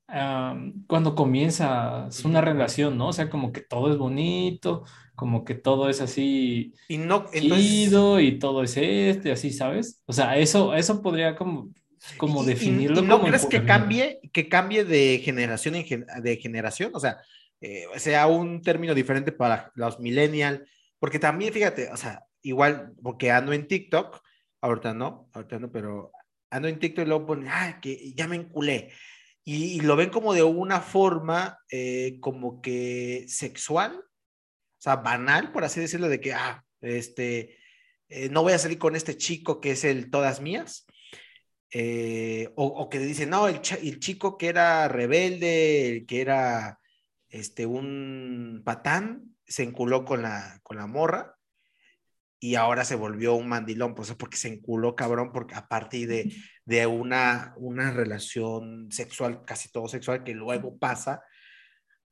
um, cuando comienzas una relación, ¿no? O sea, como que todo es bonito, como que todo es así y no chido y todo es este, así, ¿sabes? O sea, eso, eso podría como, como definirlo. ¿Y, y no como crees que cambie, que cambie de generación en de generación? O sea, eh, sea un término diferente para los millennials, porque también, fíjate, o sea, igual, porque ando en TikTok, Ahorita no, ahorita no, pero ando en TikTok y luego ponen, ah, que ya me enculé. Y, lo ven como de una forma eh, como que sexual, o sea, banal, por así decirlo, de que, ah, este, eh, no voy a salir con este chico que es el todas mías. Eh, o, que dicen, no, el, el, chico que era rebelde, el que era este, un patán, se enculó con la, con la morra y ahora se volvió un mandilón, pues es porque se enculó cabrón, porque a partir de, de una, una relación sexual, casi todo sexual, que luego pasa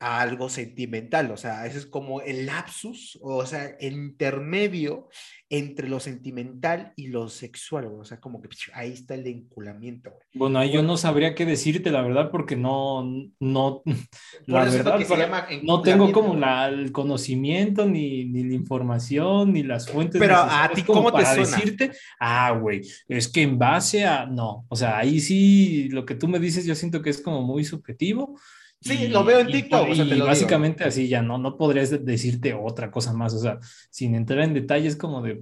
a algo sentimental, o sea, ese es como el lapsus, o sea, el intermedio entre lo sentimental y lo sexual, o sea, como que ahí está el enculamiento. Bueno, ahí yo no sabría qué decirte, la verdad, porque no, no, la verdad, no tengo como la, el conocimiento, ni, ni, la información, ni las fuentes. Pero a ti, ¿cómo te para decirte, ah, güey, es que en base a, no, o sea, ahí sí, lo que tú me dices, yo siento que es como muy subjetivo Sí, lo veo en TikTok. Y, básicamente así ya no, no podrías decirte otra cosa más. O sea, sin entrar en detalles como de,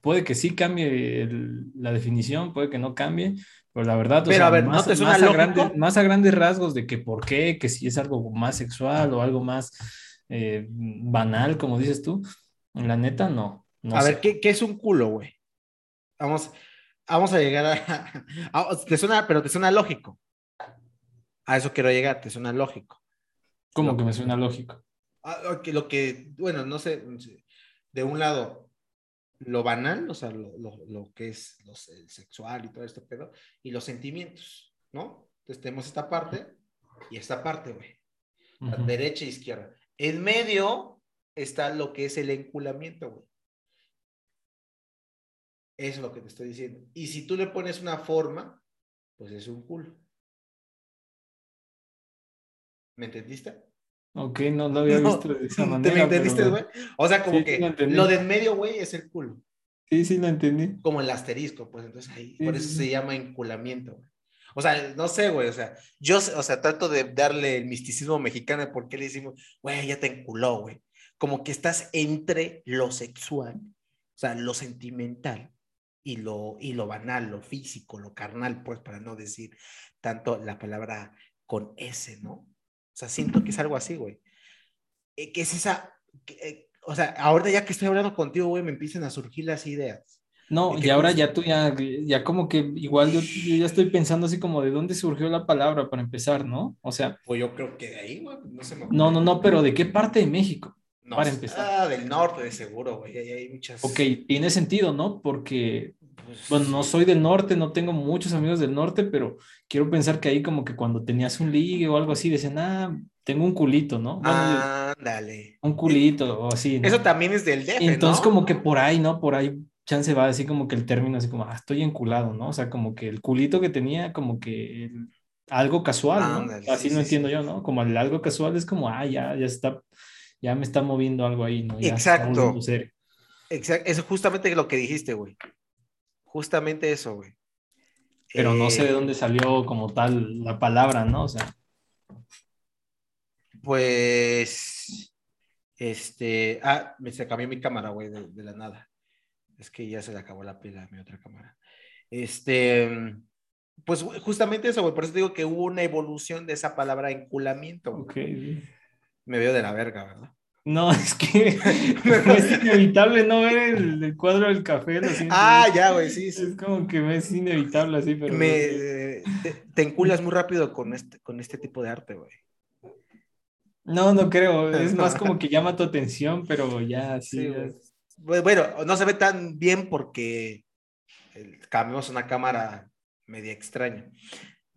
puede que sí cambie la definición, puede que no cambie, pero la verdad, pero a ver, más, ¿no más, a grandes, más, a grandes, rasgos de que por qué, que si es algo más sexual o algo más eh, banal, como dices tú, la neta no. a ver, ¿qué, ¿qué, es un culo, güey? Vamos, vamos a llegar a, a, Te suena, pero te suena lógico. A eso quiero llegar, te suena lógico. ¿Cómo que me suena lógico? Ah, lo que, bueno, no sé, de un lado, lo banal, o sea, lo, que es el sexual y todo este pedo, y los sentimientos, ¿no? Entonces tenemos esta parte y esta parte, güey. Derecha e izquierda. En medio está lo que es el enculamiento, güey. Eso es lo que te estoy diciendo. Y si tú le pones una forma, pues es un culo. ¿Me entendiste? Ok, no lo había visto de esa manera. ¿Te entendiste, güey? O sea, como que lo, de en medio, güey, es el culo. Sí, sí, lo entendí. Como el asterisco, pues entonces ahí, por eso se llama enculamiento, güey. O sea, no sé, güey, o sea, yo, o sea, trato de darle el misticismo mexicano de por qué le decimos, güey, ya te enculó, güey. Como que estás entre lo sexual, o sea, lo sentimental y lo, y lo banal, lo físico, lo carnal, pues, para no decir tanto la palabra con S, ¿no? O sea, siento que es algo así, güey. Eh, que es esa, eh, o sea, ahorita ya que estoy hablando contigo, güey, me empiezan a surgir las ideas. No, y ahora ya tú ya, ya como que igual yo, ya estoy pensando así como de dónde surgió la palabra para empezar, ¿no? O sea. Pues yo creo que de ahí, güey, no se me No, no, no, pero ¿de qué parte de México? para empezar. Ah, del norte, de seguro, güey, ahí hay muchas. Ok, tiene sentido, ¿no? Porque pues, bueno, no soy del norte, no tengo muchos amigos del norte, pero quiero pensar que ahí como que cuando tenías un ligue o algo así, decían, ah, tengo un culito, ¿no? ah, dale. Un culito o así. Eso también es del DF, Entonces como que por ahí, ¿no? Por ahí chance va así como que el término así como, ah, estoy enculado, ¿no? O sea, como que el culito que tenía, como que algo casual, ¿no? así no entiendo yo, ¿no? Como el algo casual es como, ah, ya, ya está, ya me está moviendo algo ahí, ¿no? Exacto. Exacto. Eso es justamente lo que dijiste, güey. Justamente eso, güey. Pero no sé de eh, dónde salió como tal la palabra, ¿no? O sea. Pues. Este. Ah, me se cambió mi cámara, güey, de, la nada. Es que ya se le acabó la pila a mi otra cámara. Este. Pues justamente eso, güey. Por eso digo que hubo una evolución de esa palabra enculamiento. Ok. Me veo de la verga, ¿verdad? No, es que es inevitable no ver el, cuadro del café. ah, ya, güey, sí, Es como que me es inevitable así, pero... Me, te, enculas muy rápido con este, con este tipo de arte, güey. No, no creo. Es más como que llama tu atención, pero ya, sí. Bueno, no se ve tan bien porque cambiamos una cámara media extraña.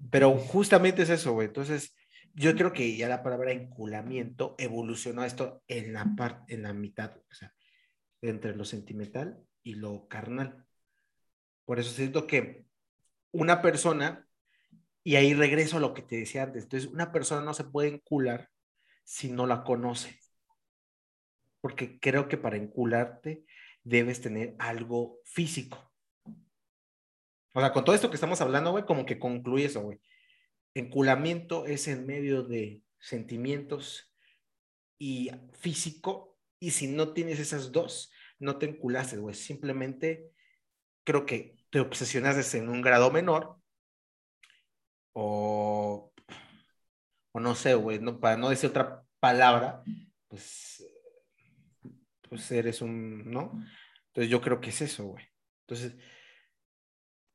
Pero justamente es eso, güey. Entonces, yo creo que ya la palabra enculamiento evolucionó a esto en la parte, en la mitad, o sea, entre lo sentimental y lo carnal. Por eso siento que una persona, y ahí regreso a lo que te decía antes, entonces una persona no se puede encular si no la conoce. Porque creo que para encularte debes tener algo físico. O sea, con todo esto que estamos hablando, güey, como que concluye eso, güey enculamiento es en medio de sentimientos y físico, y si no tienes esas dos, no te enculaste, güey. Simplemente creo que te obsesionas en un grado menor o, o no sé, güey, no, para no decir otra palabra, pues, pues eres un, ¿no? Entonces yo creo que es eso, güey. Entonces,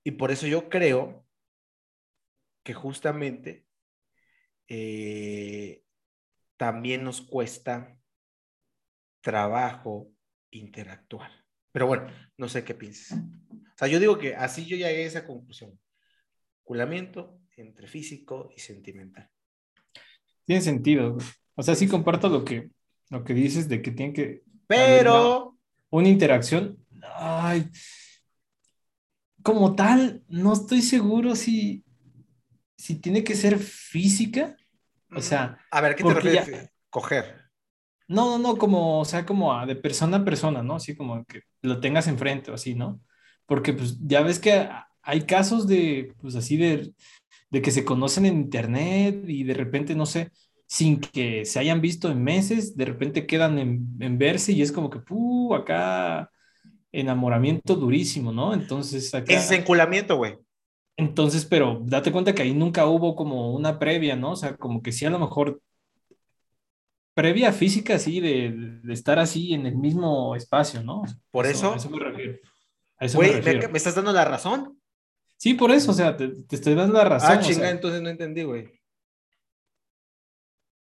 y por eso yo creo que justamente eh, también nos cuesta trabajo interactuar. Pero bueno, no sé qué piensas. O sea, yo digo que así yo llegué a esa conclusión. Culamiento entre físico y sentimental. Tiene sentido. O sea, sí comparto lo que, lo que dices de que tiene que... Pero... Una interacción. Ay, como tal, no estoy seguro si, si tiene que ser física. O sea... A ver, ¿qué te refieres? Coger. No, no, no, como, o sea, como de persona a persona, ¿no? Así como que lo tengas enfrente o así, ¿no? Porque pues ya ves que hay casos de, pues así de, de que se conocen en internet y de repente, no sé, sin que se hayan visto en meses, de repente quedan en, en verse y es como que, ¡puh! Acá enamoramiento durísimo, ¿no? Entonces acá... Es enculamiento, güey. Entonces, pero date cuenta que ahí nunca hubo como una previa, ¿no? O sea, como que sí a lo mejor previa física, sí, de, estar así en el mismo espacio, ¿no? Por eso. A eso me refiero. me, estás dando la razón? Sí, por eso, o sea, te, estoy dando la razón. Ah, chinga, entonces no entendí, güey.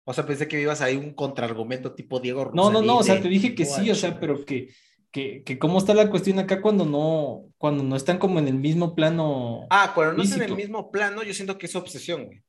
O sea, pensé que ibas ahí un contraargumento tipo Diego No, no, no, o sea, te dije que sí, o sea, pero que, que, que, cómo está la cuestión acá cuando no, cuando no están como en el mismo plano. Ah, cuando no están en el mismo plano, yo siento que es obsesión, güey.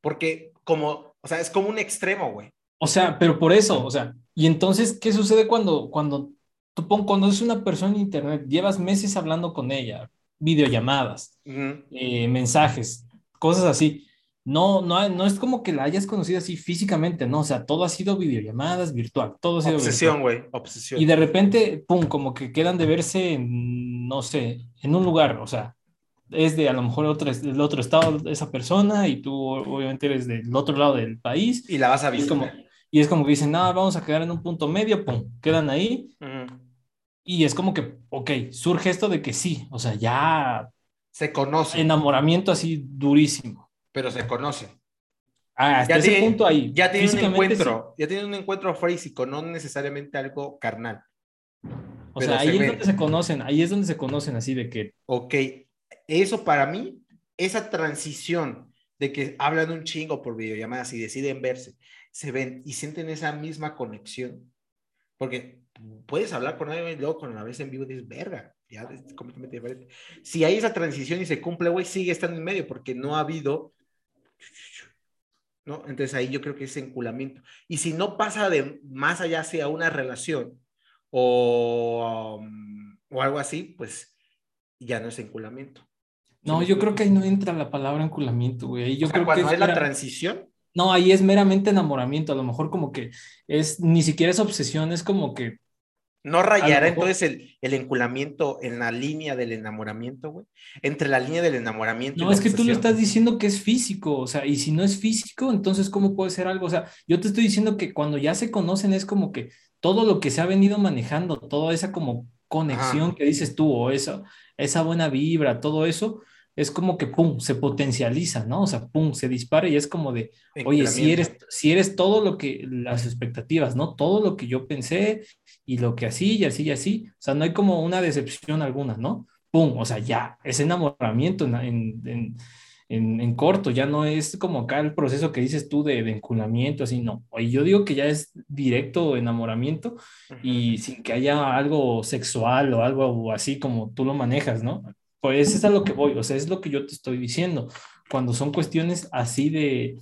Porque como, o sea, es como un extremo, güey. O sea, pero por eso, o sea, y entonces, ¿qué sucede cuando, cuando tú pon, cuando es una persona en internet, llevas meses hablando con ella, videollamadas, eh, mensajes, cosas así? No, no, no es como que la hayas conocido así físicamente, no, o sea, todo ha sido videollamadas, virtual, todo ha sido Obsesión, güey, obsesión. Y de repente, pum, como que quedan de verse, en, no sé, en un lugar, o sea, es de a lo mejor otro, del otro estado esa persona y tú obviamente eres del otro lado del país. Y la vas a visitar. Y es como que dicen, nada, vamos a quedar en un punto medio, pum, quedan ahí. Y es como que, ok, surge esto de que sí, o sea, ya... Se conoce. Enamoramiento así durísimo. Pero se conoce. Ah, hasta ese punto ahí. Ya tiene un encuentro, ya tiene un encuentro físico, no necesariamente algo carnal. O sea, ahí es donde se conocen, ahí es donde se conocen así de que... Ok, eso para mí, esa transición de que hablan un chingo por videollamadas y deciden verse se ven y sienten esa misma conexión. Porque puedes hablar con alguien y luego con la vez en vivo dices, verga, ya es completamente diferente. Si hay esa transición y se cumple, güey, sigue estando en medio porque no ha habido... ¿no? Entonces ahí yo creo que es enculamiento. Y si no pasa de más allá hacia una relación o, um, o algo así, pues ya no es enculamiento. No, yo creo que ahí no entra la palabra enculamiento, güey. Yo creo cuando que es la transición. No, ahí es meramente enamoramiento, a lo mejor como que es, ni siquiera es obsesión, es como que... ¿No rayará entonces el, el, enculamiento en la línea del enamoramiento, güey? Entre la línea del enamoramiento. No, es que tú lo estás diciendo que es físico, o sea, y si no es físico, entonces ¿cómo puede ser algo? O sea, yo te estoy diciendo que cuando ya se conocen es como que todo lo que se ha venido manejando, toda esa como conexión que dices tú, o esa, esa buena vibra, todo eso, es como que, ¡pum!, se potencializa, ¿no? O sea, ¡pum!, se dispara y es como de, oye, si eres, si eres todo lo que, las expectativas, ¿no? Todo lo que yo pensé y lo que así y así y así, o sea, no hay como una decepción alguna, ¿no? ¡Pum!, o sea, ya, es enamoramiento en, en, corto, ya no es como acá el proceso que dices tú de, de enculamiento, así, no. Oye, yo digo que ya es directo enamoramiento y sin que haya algo sexual o algo así como tú lo manejas, ¿no? Pues es a lo que voy, o sea, es lo que yo te estoy diciendo. Cuando son cuestiones así de,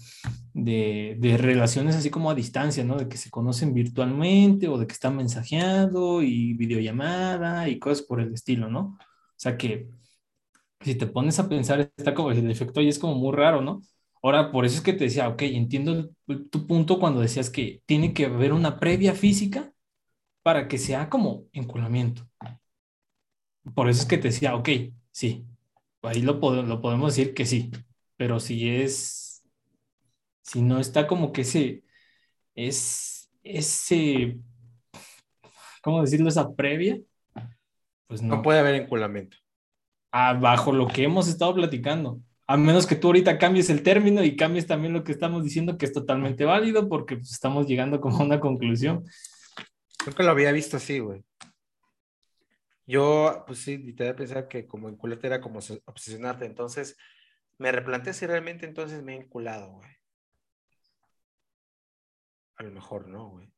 de, relaciones así como a distancia, ¿no? De que se conocen virtualmente o de que están mensajeando y videollamada y cosas por el estilo, ¿no? O sea que si te pones a pensar, está como el efecto ahí es como muy raro, ¿no? Ahora, por eso es que te decía, ok, entiendo tu punto cuando decías que tiene que haber una previa física para que sea como enculamiento. Por eso es que te decía, ok, sí, ahí lo, lo podemos decir que sí, pero si es, si no está como que ese, es, ese, ¿cómo decirlo? Esa previa, pues no. No puede haber enculamiento. bajo lo que hemos estado platicando. A menos que tú ahorita cambies el término y cambies también lo que estamos diciendo, que es totalmente válido, porque pues, estamos llegando como a una conclusión. Creo que lo había visto así, güey. Yo, pues sí, te a pensar que como encularte era como obsesionarte. Entonces, me replanteé si realmente entonces me he enculado, güey. A lo mejor no, güey.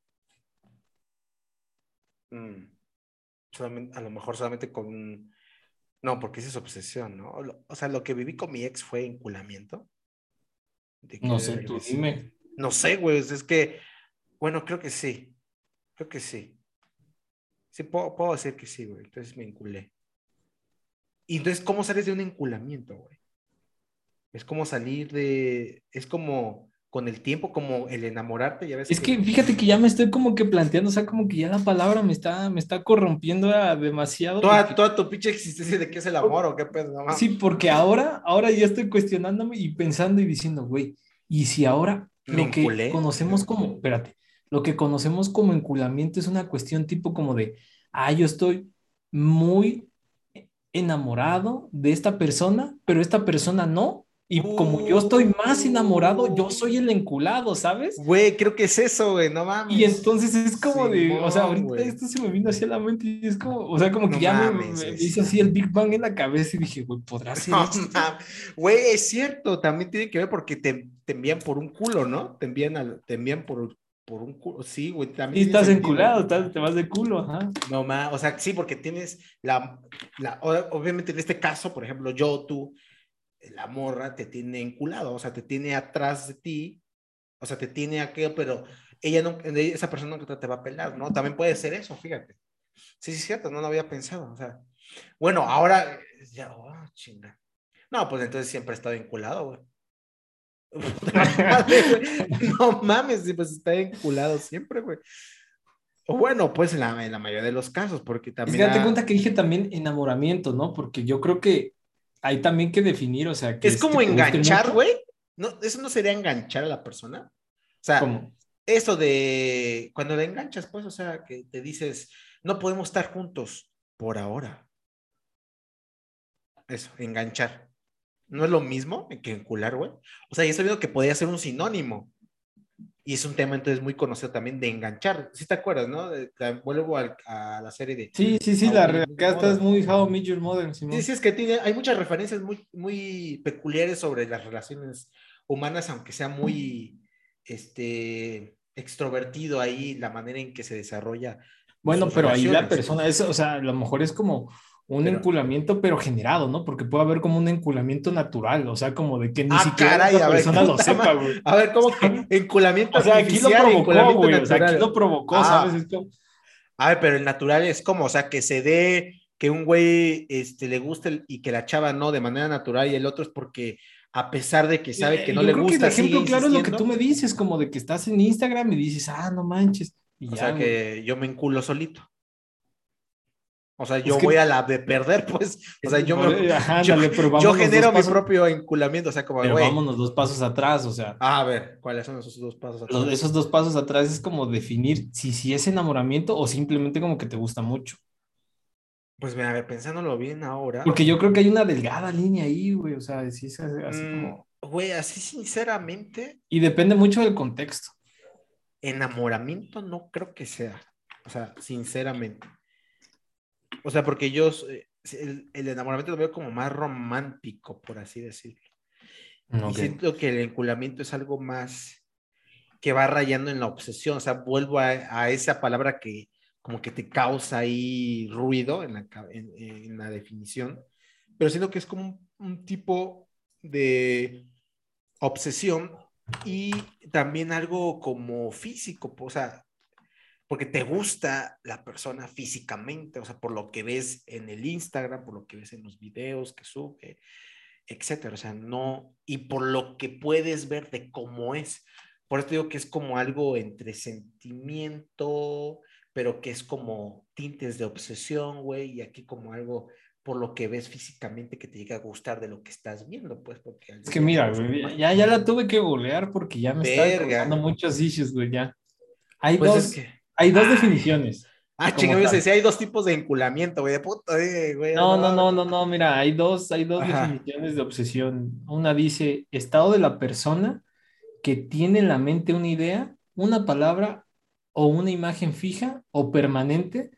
Mm. a lo mejor solamente con... No, porque esa es obsesión, ¿no? O sea, lo que viví con mi ex fue enculamiento. no sé, tú dime. No sé, güey, es que, bueno, creo que sí. Creo que sí. Sí, puedo, puedo decir que sí, güey. Entonces me enculé. Y entonces, ¿cómo sales de un enculamiento, güey? Es como salir de. Es como con el tiempo, como el enamorarte, ya ves. Es que, fíjate que ya me estoy como que planteando, o sea, como que ya la palabra me está, me está corrompiendo demasiado. Toda, toda tu pinche existencia de qué es el amor o qué pedo, Sí, porque ahora, ahora ya estoy cuestionándome y pensando y diciendo, güey, ¿y si ahora lo que conocemos como, espérate, lo que conocemos como enculamiento es una cuestión tipo como de, ah, yo estoy muy enamorado de esta persona, pero esta persona no, y como yo estoy más enamorado, yo soy el enculado, ¿sabes? Güey, creo que es eso, güey, no mames. Y entonces es como de, o sea, ahorita esto se me vino hacia la mente y es como, o sea, como que ya me, hizo así el Big Bang en la cabeza y dije, güey, ¿podrá ser no, Güey, es cierto, también tiene que ver porque te, te envían por un culo, ¿no? Te envían, al, te envían por, por un culo, sí, güey, también. Y estás enculado, te vas de culo, ajá. No, más, o sea, sí, porque tienes la, la, obviamente en este caso, por ejemplo, yo, tú, la morra te tiene enculado, o sea, te tiene atrás de ti, o sea, te tiene aquello, pero ella no, esa persona nunca te va a pelar, ¿no? También puede ser eso, fíjate. Sí, sí, es cierto, no lo había pensado, o sea. Bueno, ahora, ya, oh, chinga. No, pues entonces siempre he estado enculado, güey. No mames, pues está enculado siempre, güey. O bueno, pues en la, en la mayoría de los casos, porque también. Fíjate cuenta que dije también enamoramiento, ¿no? Porque yo creo que hay también que definir, o sea, que es como enganchar, güey. No, eso no sería enganchar a la persona. O sea, eso de cuando le enganchas, pues, o sea, que te dices, no podemos estar juntos por ahora. Eso, enganchar. No es lo mismo que encular, güey. O sea, yo he sabido que podría ser un sinónimo. Y es un tema entonces muy conocido también de enganchar. ¿Sí te acuerdas, no? vuelvo a, la serie de... Sí, sí, sí, la acá es muy How I Your Mother. Sí, sí, es que tiene, hay muchas referencias muy, muy peculiares sobre las relaciones humanas, aunque sea muy este, extrovertido ahí la manera en que se desarrolla. Bueno, pero ahí la persona, es, o sea, a lo mejor es como un enculamiento, pero generado, ¿no? Porque puede haber como un enculamiento natural, o sea, como de que ni ah, siquiera la persona lo sepa, güey. A ver, ¿cómo que enculamiento O sea, aquí lo provocó, güey, o sea, aquí lo provocó, ah. ¿sabes? A ver, pero el natural es como, o sea, que se dé que un güey este, le guste y que la chava no de manera natural y el otro es porque a pesar de que sabe que no le gusta. el ejemplo claro es lo que tú me dices, como de que estás en Instagram y dices, ah, no manches. o sea, que yo me enculo solito. O sea, yo voy a la de perder, pues. O sea, yo, me, yo, genero mi propio enculamiento. O sea, como, pero vámonos dos pasos atrás, o sea. Ah, a ver, ¿cuáles son esos dos pasos atrás? esos dos pasos atrás es como definir si, si es enamoramiento o simplemente como que te gusta mucho. Pues mira, a ver, pensándolo bien ahora. Porque yo creo que hay una delgada línea ahí, güey. O sea, si es así, mm, como. Güey, así sinceramente. Y depende mucho del contexto. Enamoramiento no creo que sea. O sea, sinceramente. O sea, porque yo, el, enamoramiento lo veo como más romántico, por así decirlo. Y siento que el enculamiento es algo más que va rayando en la obsesión. O sea, vuelvo a, esa palabra que como que te causa ahí ruido en la, en, la definición. Pero siento que es como un, un tipo de obsesión y también algo como físico. O sea, porque te gusta la persona físicamente, o sea, por lo que ves en el Instagram, por lo que ves en los videos que sube, etcétera, o sea, no, y por lo que puedes ver de cómo es. Por eso digo que es como algo entre sentimiento, pero que es como tintes de obsesión, güey, y aquí como algo por lo que ves físicamente que te llega a gustar de lo que estás viendo, pues, porque... Es que mira, güey, ya, ya la tuve que golear porque ya me está dando muchos issues, güey, ya. Hay pues dos... que hay dos definiciones. Ah, como chingado, yo tal. decía, hay dos tipos de enculamiento, güey, de puta, eh, güey. No, no, no, no, no, mira, hay dos, hay dos Ajá. definiciones de obsesión. Una dice, estado de la persona que tiene en la mente una idea, una palabra o una imagen fija o permanente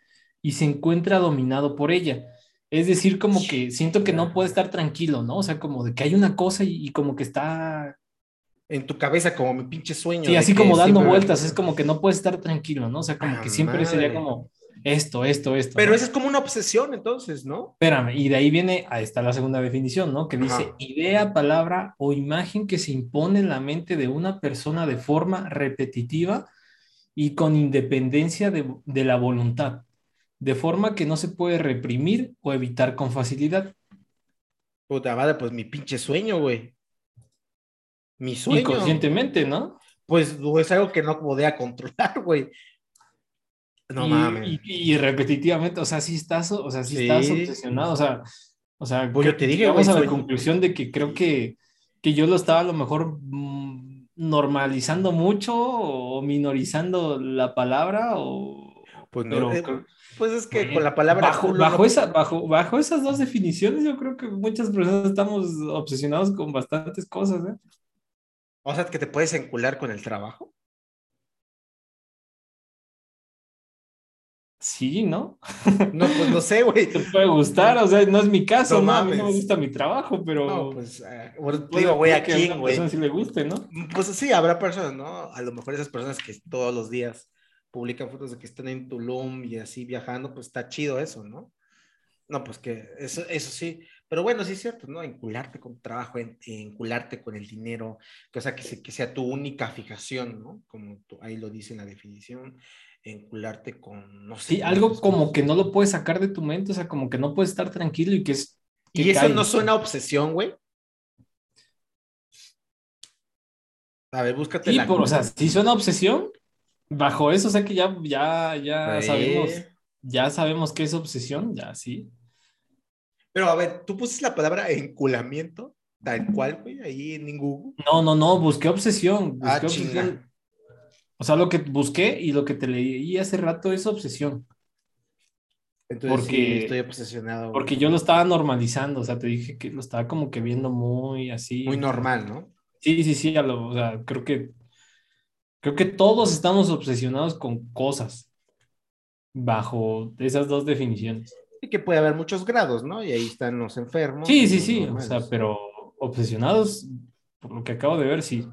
y se encuentra dominado por ella. Es decir, como que siento que no puede estar tranquilo, ¿no? O sea, como de que hay una cosa y, y como que está, En tu cabeza, como mi pinche sueño. sí, así como dando siempre- vueltas, es como que no puede estar tranquilo, ¿no? O sea, como Ah, que siempre sería como esto, esto, esto. Pero ¿no? esa es como una obsesión, entonces, ¿no? Espérame, y de ahí viene, ahí está la segunda definición, ¿no? Que dice idea, palabra o imagen que se impone en la mente de una persona de forma repetitiva y con independencia de, de la voluntad, de forma que no se puede reprimir o evitar con facilidad. Puta madre, pues mi pinche sueño, güey. Mi sueño. Inconscientemente, ¿no? Pues es algo que no podía controlar, güey. No y, mames. Y, y repetitivamente, o sea, sí estás, o sea, sí, Sí. estás obsesionado, o sea, o sea, Pues yo te dije, llegamos güey, a la soy- conclusión de que creo que, que yo lo estaba a lo mejor mm, normalizando mucho o minorizando la palabra o Pues no, pero eh, Pues es que con la palabra bajo, bajo, no- esa, bajo, bajo esas dos definiciones, yo creo que muchas personas estamos obsesionados con bastantes cosas, ¿eh? O sea, que te puedes encular con el trabajo. Sí, ¿no? No, pues no sé, güey. Te puede gustar, o sea, no es mi caso, No ¿no? A mí no me gusta mi trabajo, pero No, pues, eh, bueno, te digo, güey, ¿a quién, güey? sí le guste, ¿no? Pues sí, habrá personas, ¿no? A lo mejor esas personas que todos los días publican fotos de que están en Tulum y así viajando, pues está chido eso, ¿no? No, pues que eso, eso sí. Pero bueno, sí es cierto, ¿no? Encularte con trabajo, en- encularte con el dinero, que, o sea, que, se- que sea tu única fijación, ¿no? Como tú- ahí lo dice en la definición, encularte con, no sé. Sí, algo como cosas. que no lo puedes sacar de tu mente, o sea, como que no puedes estar tranquilo y que es... que ¿Y eso cae. no suena a obsesión, güey? A ver, búscate Sí, la... por- o sea, sí suena obsesión. Bajo eso, o sea que ya, ya, ya sabemos, ya sabemos qué es obsesión, ya sí. Pero a ver, tú pusiste la palabra enculamiento, tal cual, güey, ahí en Google. No, no, no, busqué obsesión. Ah, obsesión. O sea, lo que busqué y lo que te leí hace rato es obsesión. Entonces Porque- sí, estoy obsesionado. güey. Porque yo lo estaba normalizando, o sea, te dije que lo estaba como que viendo muy así. Muy normal, ¿no? Sí, sí, sí, a lo- o sea, creo que creo que todos estamos obsesionados con cosas bajo esas dos definiciones. Y que puede haber muchos grados, ¿no? Y ahí están los enfermos. Sí, sí, sí, o sea, pero obsesionados, por lo que acabo de ver, sí.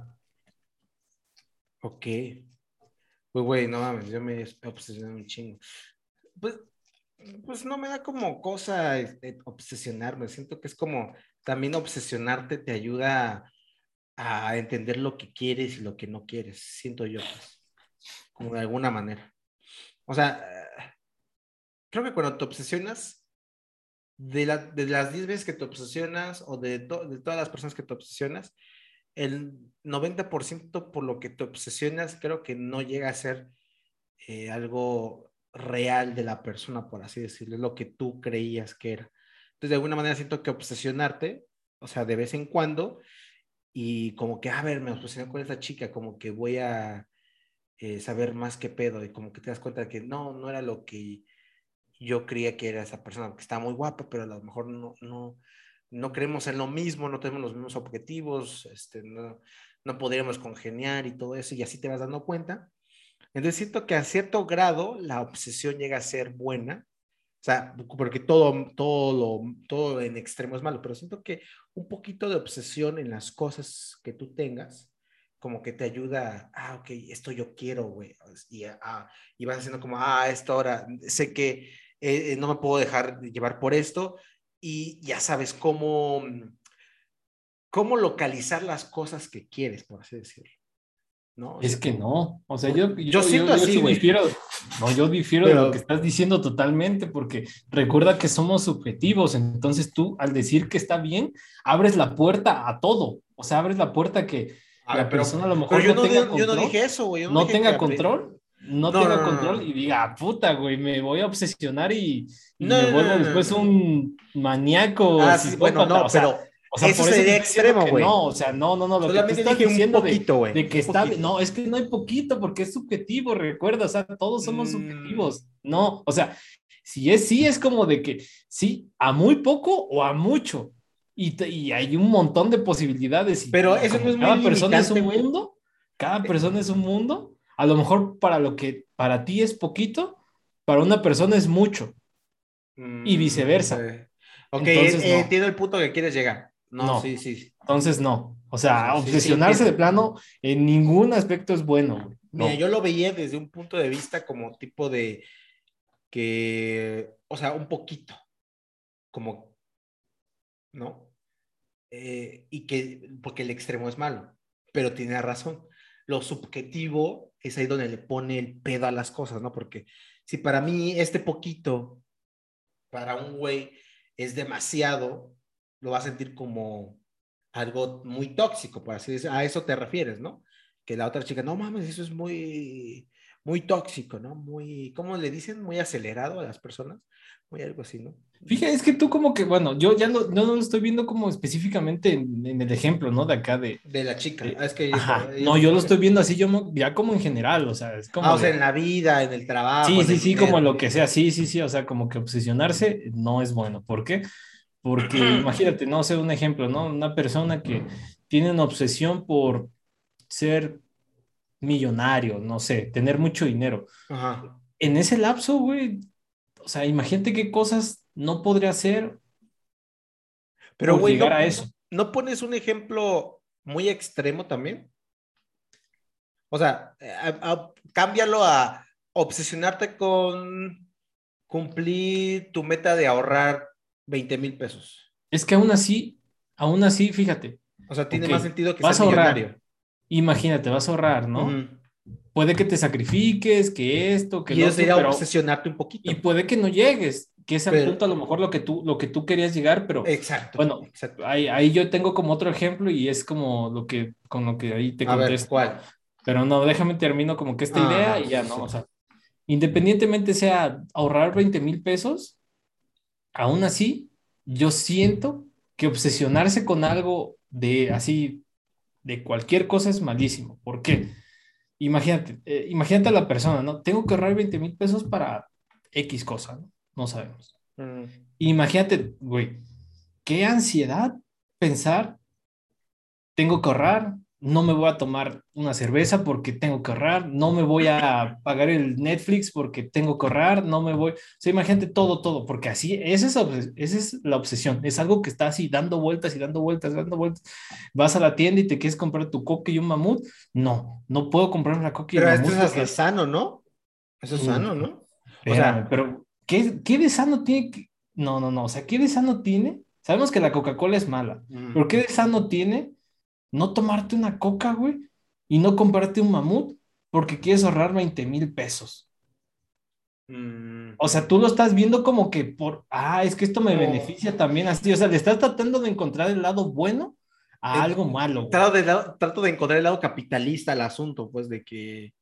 Ok. Pues, güey, no mames, yo me he obsesionado un chingo. Pues, pues no me da como cosa este, obsesionarme. Siento que es como también obsesionarte te ayuda a, a entender lo que quieres y lo que no quieres. Siento yo, pues, como de alguna manera. O sea, creo que cuando te obsesionas, de, la- de las 10 veces que te obsesionas o de, to- de todas las personas que te obsesionas, el 90% por lo que te obsesionas creo que no llega a ser eh, algo real de la persona, por así decirlo, lo que tú creías que era. Entonces, de alguna manera siento que obsesionarte, o sea, de vez en cuando, y como que, a ver, me obsesioné con esta chica, como que voy a eh, saber más qué pedo, y como que te das cuenta de que no, no era lo que yo creía que era esa persona, que está muy guapa, pero a lo mejor no, no, no creemos en lo mismo, no tenemos los mismos objetivos, este, no, no podríamos congeniar y todo eso, y así te vas dando cuenta. Entonces siento que a cierto grado la obsesión llega a ser buena, o sea, porque todo, todo, todo en extremo es malo, pero siento que un poquito de obsesión en las cosas que tú tengas, como que te ayuda, ah, ok, esto yo quiero, güey, y, ah, y vas haciendo como, ah, esto ahora, sé que eh, eh, no me puedo dejar de llevar por esto, y ya sabes cómo, cómo localizar las cosas que quieres, por así decirlo. ¿No? Es que no, o sea, yo, Yo siento así, sí difiero, no, yo difiero de Pero- lo que estás diciendo totalmente, porque recuerda que somos subjetivos, entonces tú al decir que está bien, abres la puerta a todo, o sea, abres la puerta a que a la ver, pero, persona a lo mejor pero yo, no no, tenga di- yo no control, dije eso, güey. yo no dije tenga control, no, No, tenga control y diga, "Ah, puta, güey, me voy a obsesionar y, y No, me vuelvo no, no, después un maníaco. Ah, sí, bueno, psicópata", no, o sea, pero o sea, eso por sería diciendo extremo, que güey. No, o sea, no, no, no, lo que solamente estás dije un diciendo de- poquito, güey. de que un está poquito. No, es que no hay poquito porque es subjetivo, recuerda, o sea, todos somos Mm, subjetivos. No, o sea, si es sí, es como de que sí, a muy poco o a mucho. Y, y hay un montón de posibilidades. Pero eso no es Cada persona es un mundo, cada persona es un mundo. A lo mejor para lo que para ti es poquito, para una persona es mucho. y Mm, viceversa. Ok, Entonces, eh, no. entiendo el punto que quieres llegar. No, No. sí, sí. Entonces, no. O sea, Sí, sí, sí, obsesionarse de plano en ningún aspecto es bueno. No. Mira, yo lo veía desde un punto de vista como tipo de que, o sea, un poquito, como, ¿no? Eh, y que, porque el extremo es malo, pero tiene razón. Lo subjetivo es ahí donde le pone el pedo a las cosas, ¿no? Porque si para mí este poquito, para un güey, es demasiado, lo va a sentir como algo muy tóxico, por así decirlo. A eso te refieres, ¿no? Que la otra chica, no mames, eso es muy, muy tóxico, ¿no? Muy, ¿cómo le dicen? Muy acelerado a las personas. Muy algo así, ¿no? Fíjate, es que tú como que, bueno, yo ya lo, no, no lo estoy viendo como específicamente en, en el ejemplo, ¿no? De acá de... De la chica. Ah, es que Ajá, no, yo lo estoy viendo así, yo ya como en general, o sea, es como... Ah, o sea, de- en la vida, en el trabajo. Sí, sí, sí, como lo que sea, sí, sí, sí, o sea, como que obsesionarse no es bueno. ¿Por qué? Porque imagínate, no sé, un ejemplo, ¿no? Una persona que tiene una obsesión por ser millonario, no sé, tener mucho dinero. Ajá. En ese lapso, güey, o sea, imagínate qué cosas no podría hacer Pero, güey, no, a eso. ¿no pones un ejemplo muy extremo también? O sea, a- a- cámbialo a obsesionarte con cumplir tu meta de ahorrar 20 mil pesos. Es que aún así, aún así, fíjate, O sea, tiene más sentido que vas ser a ahorrar, millonario. imagínate, vas a ahorrar, ¿no? Puede que te sacrifiques, que esto, que Y lo eso otro, sería pero- obsesionarte un poquito. y puede que no llegues, que es al Pero- punto a lo mejor lo que tú, lo que tú querías llegar, pero Exacto. Bueno, exacto. ahí, ahí yo tengo como otro ejemplo y es como lo que, con lo que ahí te A ver, contesto. ¿cuál? Pero no, déjame termino como que esta Ah, idea y ya, ¿no? sí. O sea, independientemente sea ahorrar 20 mil pesos, aún así, yo siento que obsesionarse con algo de así, de cualquier cosa es malísimo. ¿Por qué? Imagínate, eh, imagínate a la persona, ¿no? Tengo que ahorrar 20 mil pesos para X cosa, ¿no? No sabemos. Mm. Imagínate, güey, qué ansiedad pensar, tengo que ahorrar, no me voy a tomar una cerveza porque tengo que ahorrar, no me voy a pagar el Netflix porque tengo que ahorrar, no me voy, o sea, imagínate todo, todo, porque así, esa es, esa es la obsesión, es algo que está así dando vueltas y dando vueltas, dando vueltas. Vas a la tienda y te quieres comprar tu coca y un mamut, no, no puedo comprarme la coca y Pero esto mamut es hasta porque- sano, ¿no? Eso es sano, ¿no? O Espérame, sea, pero ¿qué, qué de sano tiene? que- No, no, no. O sea, ¿qué de sano tiene? Sabemos que la Coca-Cola es mala, mm. pero ¿qué de sano tiene no tomarte una coca, güey, y no comprarte un mamut porque quieres ahorrar 20 mil pesos? Mm. O sea, tú lo estás viendo como que por, ah, es que esto me No. beneficia también así. O sea, le estás tratando de encontrar el lado bueno a Eh, algo malo. Trato de, trato de encontrar el lado capitalista al asunto, pues, de que,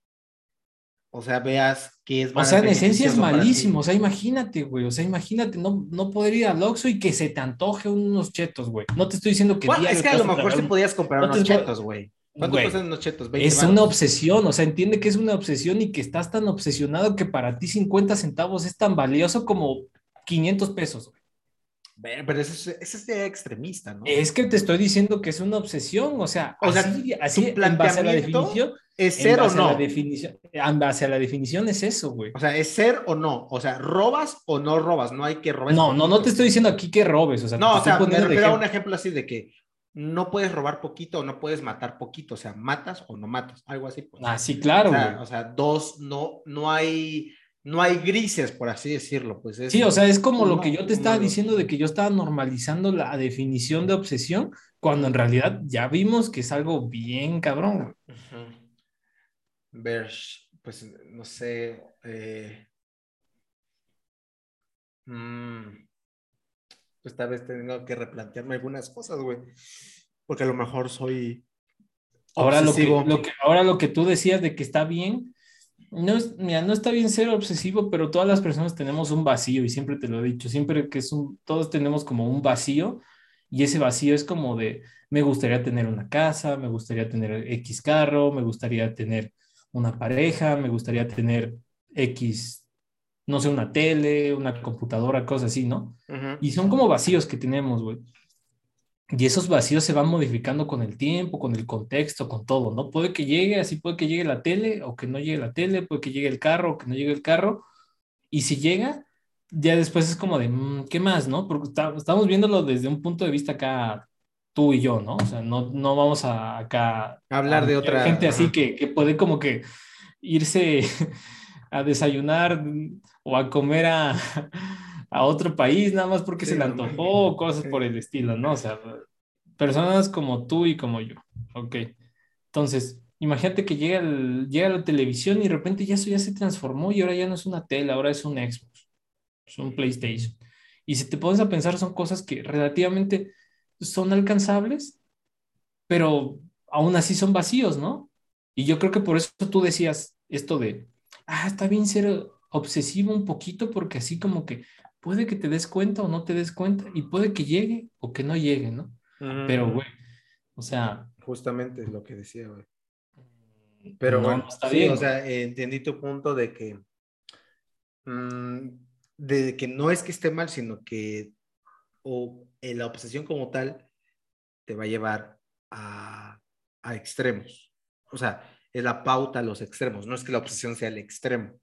o sea, veas que es O sea, en esencia es malísimo. O sea, imagínate, güey. O sea, imagínate no, no poder ir al Oxxo y que se te antoje unos chetos, güey. No te estoy diciendo que Bueno, es que a lo mejor sí podías comprar No unos chetos, güey. ¿Cuánto cuestan unos chetos? 20 Es una obsesión, o sea, entiende que es una obsesión y que estás tan obsesionado que para ti 50 centavos es tan valioso como 500 pesos. güey. Pero ese es, ese es de extremista, ¿no? Es que te estoy diciendo que es una obsesión, o sea, O sea, así, así tu en base a la definición, ¿Es ser o no? definición, en base a la definición es eso, güey. O sea, ¿es ser o no? O sea, ¿robas o no robas? No hay que robar. No, no, no te estoy diciendo aquí que robes, o sea, No, o sea, me refiero a un ejemplo. así de que no puedes robar poquito o no puedes matar poquito. O sea, matas o no matas. Algo así. Pues. Ah, sí, o, claro, sea, güey. o sea, dos, no, no hay, no hay grises, por así decirlo. Pues es, Sí, o sea, es como lo que yo te estaba diciendo de que yo estaba normalizando la definición de obsesión, cuando en realidad ya vimos que es algo bien cabrón. Ujú. Ver, pues no sé. eh, mm, pues tal vez tengo que replantearme algunas cosas, güey. Porque a lo mejor soy. Ahora lo, que, lo que, ahora lo que tú decías de que está bien, no, es, mira, no está bien ser obsesivo, pero todas las personas tenemos un vacío y siempre te lo he dicho, siempre que es un, todos tenemos como un vacío y ese vacío es como de, me gustaría tener una casa, me gustaría tener X carro, me gustaría tener una pareja, me gustaría tener X no sé, una tele, una computadora, cosas así, ¿no? Y son como vacíos que tenemos, güey. Y esos vacíos se van modificando con el tiempo, con el contexto, con todo, ¿no? Puede que llegue, así puede que llegue la tele o que no llegue la tele, puede que llegue el carro o que no llegue el carro. Y si llega, ya después es como de, mm, ¿qué más, no? Porque está- estamos viéndolo desde un punto de vista acá, tú y yo, ¿no? O sea, no, no vamos a acá Hablar a de otra- gente así que, que puede como que irse a desayunar o a comer a, a otro país nada más porque Sí, se le antojó o cosas por el estilo, ¿no? O sea, personas como tú y como yo, ¿ok? Entonces, imagínate que llega, el- llega la televisión y de repente ya eso ya se transformó y ahora ya no es una tele, ahora es un Xbox, es un PlayStation. Y si te pones a pensar, son cosas que relativamente son alcanzables, pero aún así son vacíos, ¿no? Y yo creo que por eso tú decías esto de, ah, está bien ser obsesivo un poquito porque así como que puede que te des cuenta o no te des cuenta y puede que llegue o que no llegue, ¿no? Pero, güey, o sea, Justamente es lo que decía, güey. Pero no, bueno, no está sí, bien. o sea, eh, entendí tu punto de que, mm, de que no es que esté mal, sino que o eh, la obsesión como tal te va a llevar a, a extremos. O sea, es la pauta a los extremos, no es que la obsesión sea el extremo.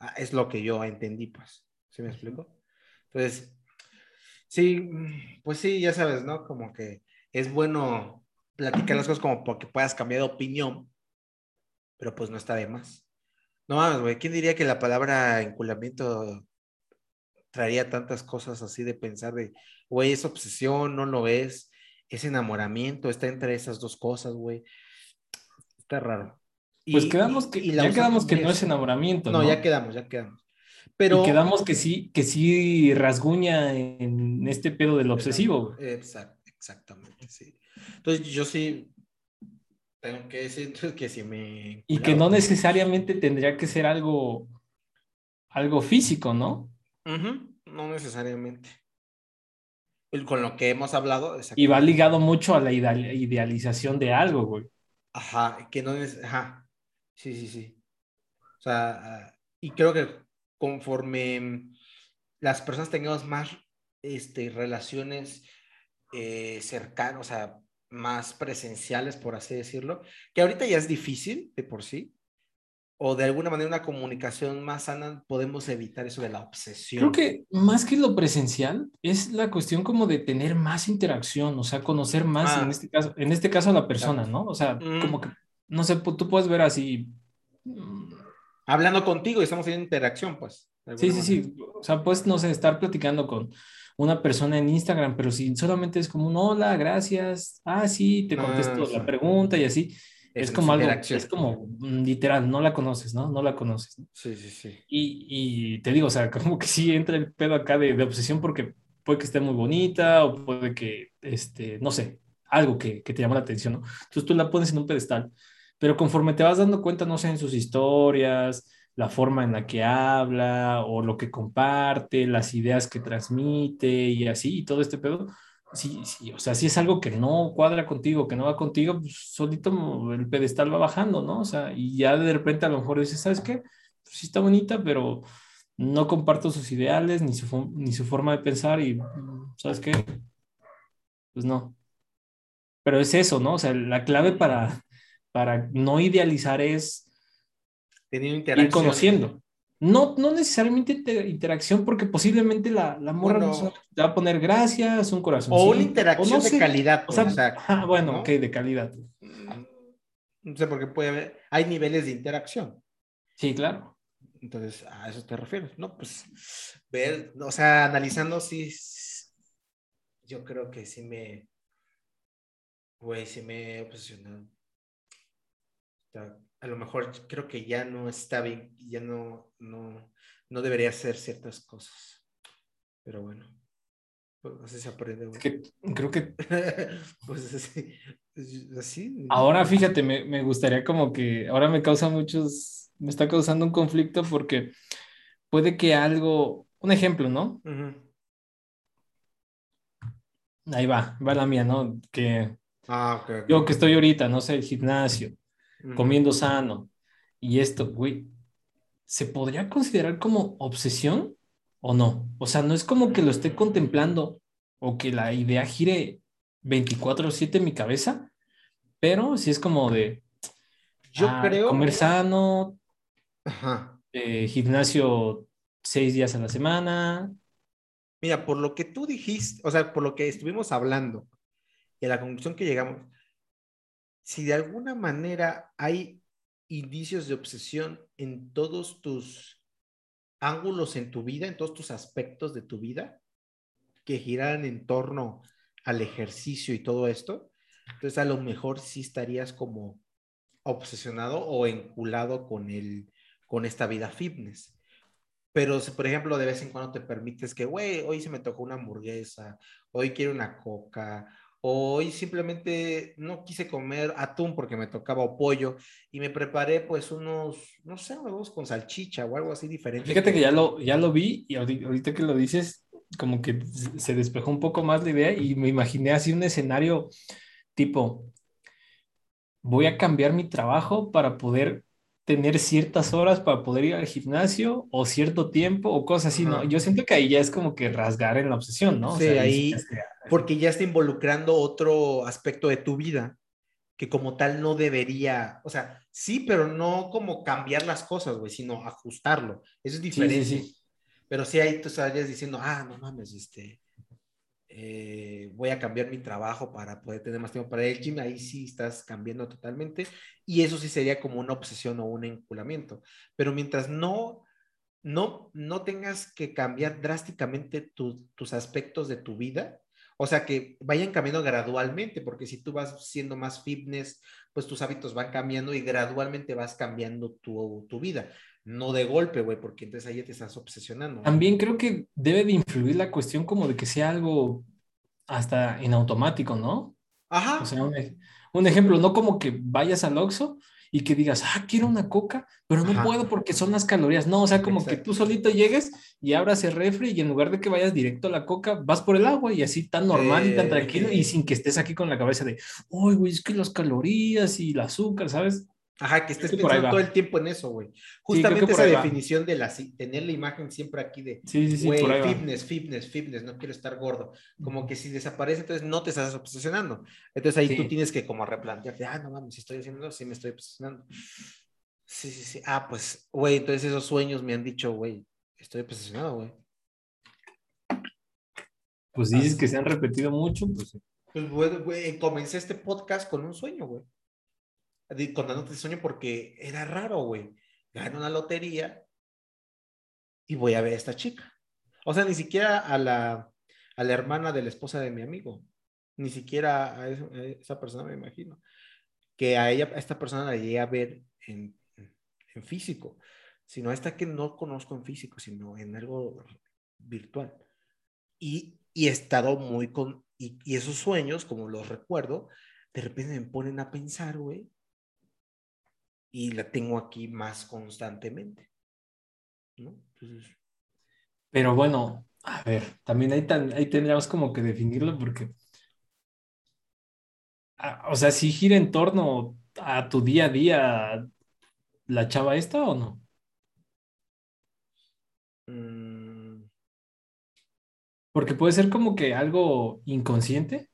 Ah, es lo que yo entendí, pues. ¿Sí me explico? Entonces, sí, mm, pues sí, ya sabes, ¿no? Como que es bueno platicar las cosas como porque puedas cambiar de opinión, pero pues no está de más. No mames, güey, ¿quién diría que la palabra enculamiento traería tantas cosas así de pensar de, güey, es obsesión, no lo es, es enamoramiento, está entre esas dos cosas, güey. Está raro. Pues quedamos que, y ya quedamos que no es enamoramiento, No, ¿no? ya quedamos, ya quedamos. Pero Y quedamos que sí, que sí rasguña en este pedo del obsesivo. Exact- exactamente, sí. Entonces yo sí tengo que decir que si me... Y que no necesariamente tendría que ser algo, algo físico, ¿no? Ujú, no necesariamente. El- Con lo que hemos hablado, Y va ligado mucho a la ideal- idealización de algo, güey. Ajá, que no es... Ajá, sí, sí, sí. O sea, ah, y creo que conforme las personas tengamos más este, relaciones eh, cercanas, o sea, más presenciales, por así decirlo, que ahorita ya es difícil de por sí, o de alguna manera una comunicación más sana, podemos evitar eso de la obsesión. Creo que más que lo presencial es la cuestión como de tener más interacción, o sea, conocer más Ah. en este caso, en este caso a la persona, Exacto. ¿no? O sea, Mm. como que, no sé, tú puedes ver así. Hablando contigo y estamos en interacción, pues. Sí, sí, sí. O sea, puedes, no sé, estar platicando con una persona en Instagram, pero si solamente es como un hola, gracias, ah, sí, te Ah, contesto sí. la pregunta y así. Es Esa como algo, es como mm, literal, no la conoces, ¿no? No la conoces. ¿no? Sí, sí, sí. Y, y te digo, o sea, como que sí entra el pedo acá de, de obsesión porque puede que esté muy bonita o puede que, este, no sé, algo que, que te llama la atención, ¿no? Entonces tú la pones en un pedestal, pero conforme te vas dando cuenta, no sé, en sus historias, la forma en la que habla o lo que comparte, las ideas que transmite y así, y todo este pedo, sí, sí, o sea, si es algo que no cuadra contigo, que no va contigo, pues solito el pedestal va bajando, ¿no? O sea, y ya de repente a lo mejor dices, ¿sabes qué? Pues sí está bonita, pero no comparto sus ideales ni su, ni su forma de pensar y, ¿sabes qué? Pues no. Pero es eso, ¿no? O sea, la clave para, para no idealizar es ir conociendo. No, no necesariamente inter- interacción, porque posiblemente la, la morra no Bueno. solamente te va a poner gracias, un corazón. O una interacción no de sé. calidad. O sea, pues, o sea, ah, bueno, ¿no? ok, de calidad. Mm, No sé por qué puede haber. Hay niveles de interacción. Sí, claro. Entonces, a eso te refieres, ¿no? Pues ver, o sea, analizando, sí. s- Yo creo que sí me. Güey, sí me he obsesionado. A lo mejor creo que ya no está bien, ya no, no, no debería hacer ciertas cosas. Pero bueno, pues así se aprende, güey. Es que creo que pues así, así. Ahora fíjate, me, me gustaría como que ahora me causa muchos, me está causando un conflicto porque puede que algo, un ejemplo, ¿no? Ahí va, va la mía, ¿no? Que Ah, ok. ok. yo que estoy ahorita, no sé, el gimnasio, Comiendo sano y esto, güey, ¿se podría considerar como obsesión o no? O sea, no es como que lo esté contemplando o que la idea gire 24/7 en mi cabeza, pero sí es como de... Yo ah, creo... Comer sano, Ajá. eh, gimnasio seis días a la semana. Mira, por lo que tú dijiste, o sea, por lo que estuvimos hablando y a la conclusión que llegamos, si de alguna manera hay indicios de obsesión en todos tus ángulos en tu vida, en todos tus aspectos de tu vida, que giran en torno al ejercicio y todo esto, entonces a lo mejor sí estarías como obsesionado o enculado con el, con esta vida fitness. Pero si, por ejemplo, de vez en cuando te permites que, güey, hoy se me tocó una hamburguesa, hoy quiero una coca, hoy simplemente no quise comer atún porque me tocaba o pollo y me preparé pues unos, no sé, huevos con salchicha o algo así diferente. Fíjate que ya lo, ya lo vi y ahorita que lo dices, como que se despejó un poco más la idea y me imaginé así un escenario tipo, voy a cambiar mi trabajo para poder tener ciertas horas para poder ir al gimnasio o cierto tiempo o cosas así, ¿no? Yo siento que ahí ya es como que rasgar en la obsesión, ¿no? Sí, ahí, porque ya está involucrando otro aspecto de tu vida que como tal no debería, o sea, sí, pero no como cambiar las cosas, güey, sino ajustarlo. Eso es diferente. Sí, sí, sí. Pero sí ahí tú estarías diciendo, ah, no mames, este, eh, voy a cambiar mi trabajo para poder tener más tiempo para el gym, ahí sí estás cambiando totalmente y eso sí sería como una obsesión o un enculamiento. Pero mientras no, no, no tengas que cambiar drásticamente tus aspectos de tu vida, o sea, que vayan cambiando gradualmente, porque si tú vas siendo más fitness, pues tus hábitos van cambiando y gradualmente vas cambiando tu, tu vida. No de golpe, güey, porque entonces ahí te estás obsesionando. También creo que debe de influir la cuestión como de que sea algo hasta en automático, ¿no? Ajá. O sea, un, ejemplo, no como que vayas al Oxxo y que digas, ah, quiero una coca, pero no puedo porque son las calorías. No, o sea, como que tú solito llegues y abras el refri y en lugar de que vayas directo a la coca, vas por el agua y así tan normal y tan tranquilo y sin que estés aquí con la cabeza de, uy, güey, es que las calorías y el azúcar, ¿sabes? Ajá, que estés pensando todo el tiempo en eso, güey. Justamente esa definición de la, tener la imagen siempre aquí de, güey, fitness, fitness, fitness, no quiero estar gordo. Como que si desaparece, entonces no te estás obsesionando. Entonces ahí tú tienes que como replantearte, ah, no mames, si estoy haciendo eso, sí me estoy obsesionando. Sí, sí, sí. Ah, pues, güey, entonces esos sueños me han dicho, güey, estoy obsesionado, güey. Pues dices que se han repetido mucho, pues. Pues, güey, comencé este podcast con un sueño, güey contándote el sueño porque era raro, güey. Gano una lotería y voy a ver a esta chica. O sea, ni siquiera a la, a la hermana de la esposa de mi amigo, ni siquiera a, esa persona me imagino. Que a ella, a esta persona la llegué a ver en, en físico, sino a esta que no conozco en físico, sino en algo virtual. Y, y he estado muy con, y, y esos sueños, como los recuerdo, de repente me ponen a pensar, güey, y la tengo aquí más constantemente. ¿no? Pero bueno, a ver, también ahí, ahí tendríamos como que definirlo porque, o sea, si gira en torno a tu día a día la chava esta o no? Mm. Porque puede ser como que algo inconsciente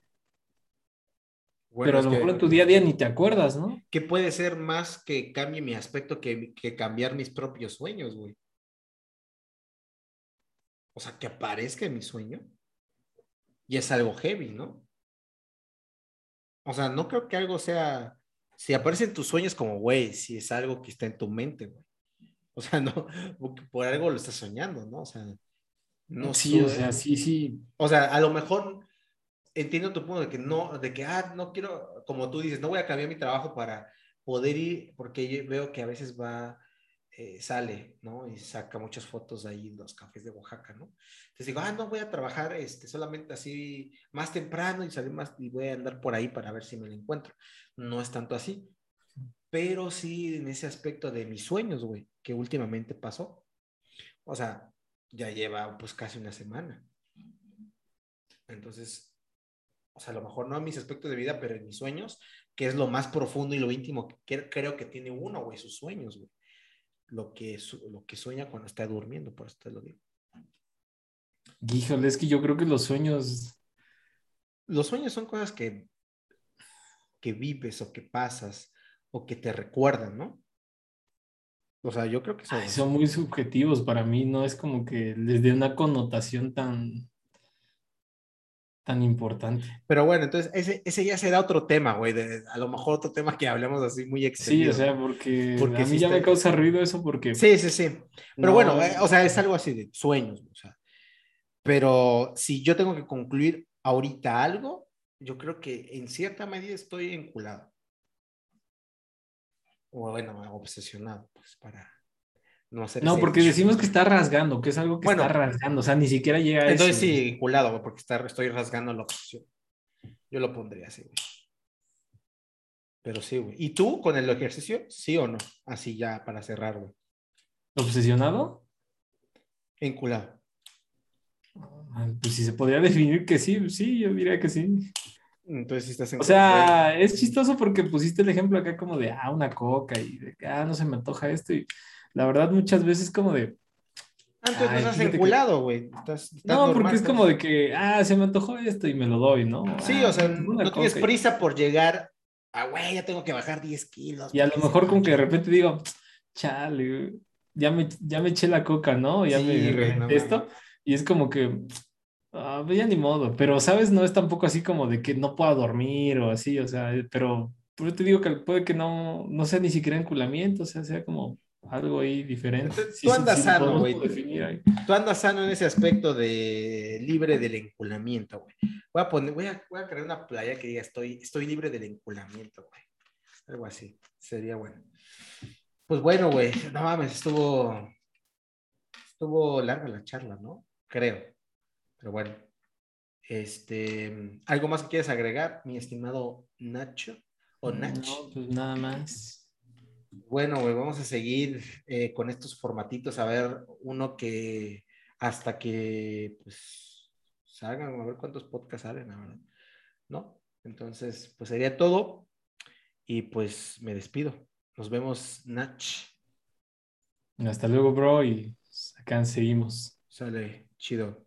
pero a lo mejor en tu día a día ni te acuerdas, ¿no? ¿Qué puede ser más que cambie mi aspecto que, que cambiar mis propios sueños, güey? O sea, que aparezca en mi sueño. Y es algo heavy, ¿no? O sea, no creo que algo sea. Si aparece en tus sueños, como, güey, si es algo que está en tu mente, güey. O sea, no, por algo lo estás soñando, ¿no? O sea, no Sí, o sea, sí, sí. O sea, a lo mejor entiendo tu punto de que no, de que, ah, no quiero, como tú dices, no voy a cambiar mi trabajo para poder ir, porque yo veo que a veces va, eh, sale, ¿no? Y saca muchas fotos ahí en los cafés de Oaxaca, ¿no? Entonces digo, ah, no voy a trabajar este, solamente así más temprano y salir más y voy a andar por ahí para ver si me lo encuentro. No es tanto así, pero sí en ese aspecto de mis sueños, güey, que últimamente pasó. O sea, ya lleva pues casi una semana. Entonces, o sea, a lo mejor no en mis aspectos de vida, pero en mis sueños, que es lo más profundo y lo íntimo que creo que tiene uno, güey, sus sueños, güey. lo que, lo que sueña cuando está durmiendo, por eso te lo digo. Híjole, es que yo creo que los sueños... Los sueños son cosas que, que vives o que pasas o que te recuerdan, ¿no? O sea, yo creo que son... son muy subjetivos para mí, no es como que les dé una connotación tan, tan importante. Pero bueno, entonces ese, ese ya será otro tema, güey, a lo mejor otro tema que hablemos así muy extendido. Sí, o sea, porque, porque a mí ya me causa ruido eso porque... Sí, sí, sí. Pero bueno, eh, o sea, es algo así de sueños, o sea. Pero si yo tengo que concluir ahorita algo, yo creo que en cierta medida estoy enculado o bueno, obsesionado, pues para no hacer. No, porque decimos que está rasgando, que es algo que está rasgando, o sea, ni siquiera llega a Entonces sí, vinculado, porque está, estoy rasgando la obsesión. Yo lo pondría así, güey. Pero sí, güey. ¿Y tú con el ejercicio? ¿Sí o no? Así ya para cerrar, güey. ¿Obsesionado? Vinculado. Pues si se podría definir que sí, sí, yo diría que sí. Entonces, estás en O sea, es chistoso porque pusiste el ejemplo acá como de, ah, una coca y de ah, no se me antoja esto. Y la verdad, muchas veces como de. Ah, entonces no estás enculado, güey. No, porque es como de que, ah, se me antojó esto y me lo doy, ¿no? Sí, o sea, no tienes prisa por llegar a, güey, ya tengo que bajar 10 kilos. Y a lo mejor como que de repente digo, chale, ya me, ya me eché la coca, ¿no? Ya me esto. Y es como que, Ah, pues ya ni modo, pero sabes, no es tampoco así como de que no pueda dormir o así, o sea, pero yo te digo que puede que no, no sea ni siquiera enculamiento, o sea, sea como algo ahí diferente. Tú, andas sano, güey. Tú andas sano en ese aspecto de libre del enculamiento, güey. Voy a poner, voy a, voy a crear una playa que diga estoy, estoy libre del enculamiento, güey. Algo así, sería bueno. Pues bueno, güey, no mames, estuvo, estuvo larga la charla, ¿no? Creo. Pero bueno, este, ¿algo más que quieres agregar, mi estimado Nacho o Nach? No, pues nada más. Bueno, vamos a seguir eh, con estos formatitos, a ver uno que hasta que pues salgan, a ver cuántos podcasts salen, ahora, ¿no? Entonces, pues sería todo y pues me despido. Nos vemos, Nach. Hasta luego, bro, y acá seguimos. Sale, chido.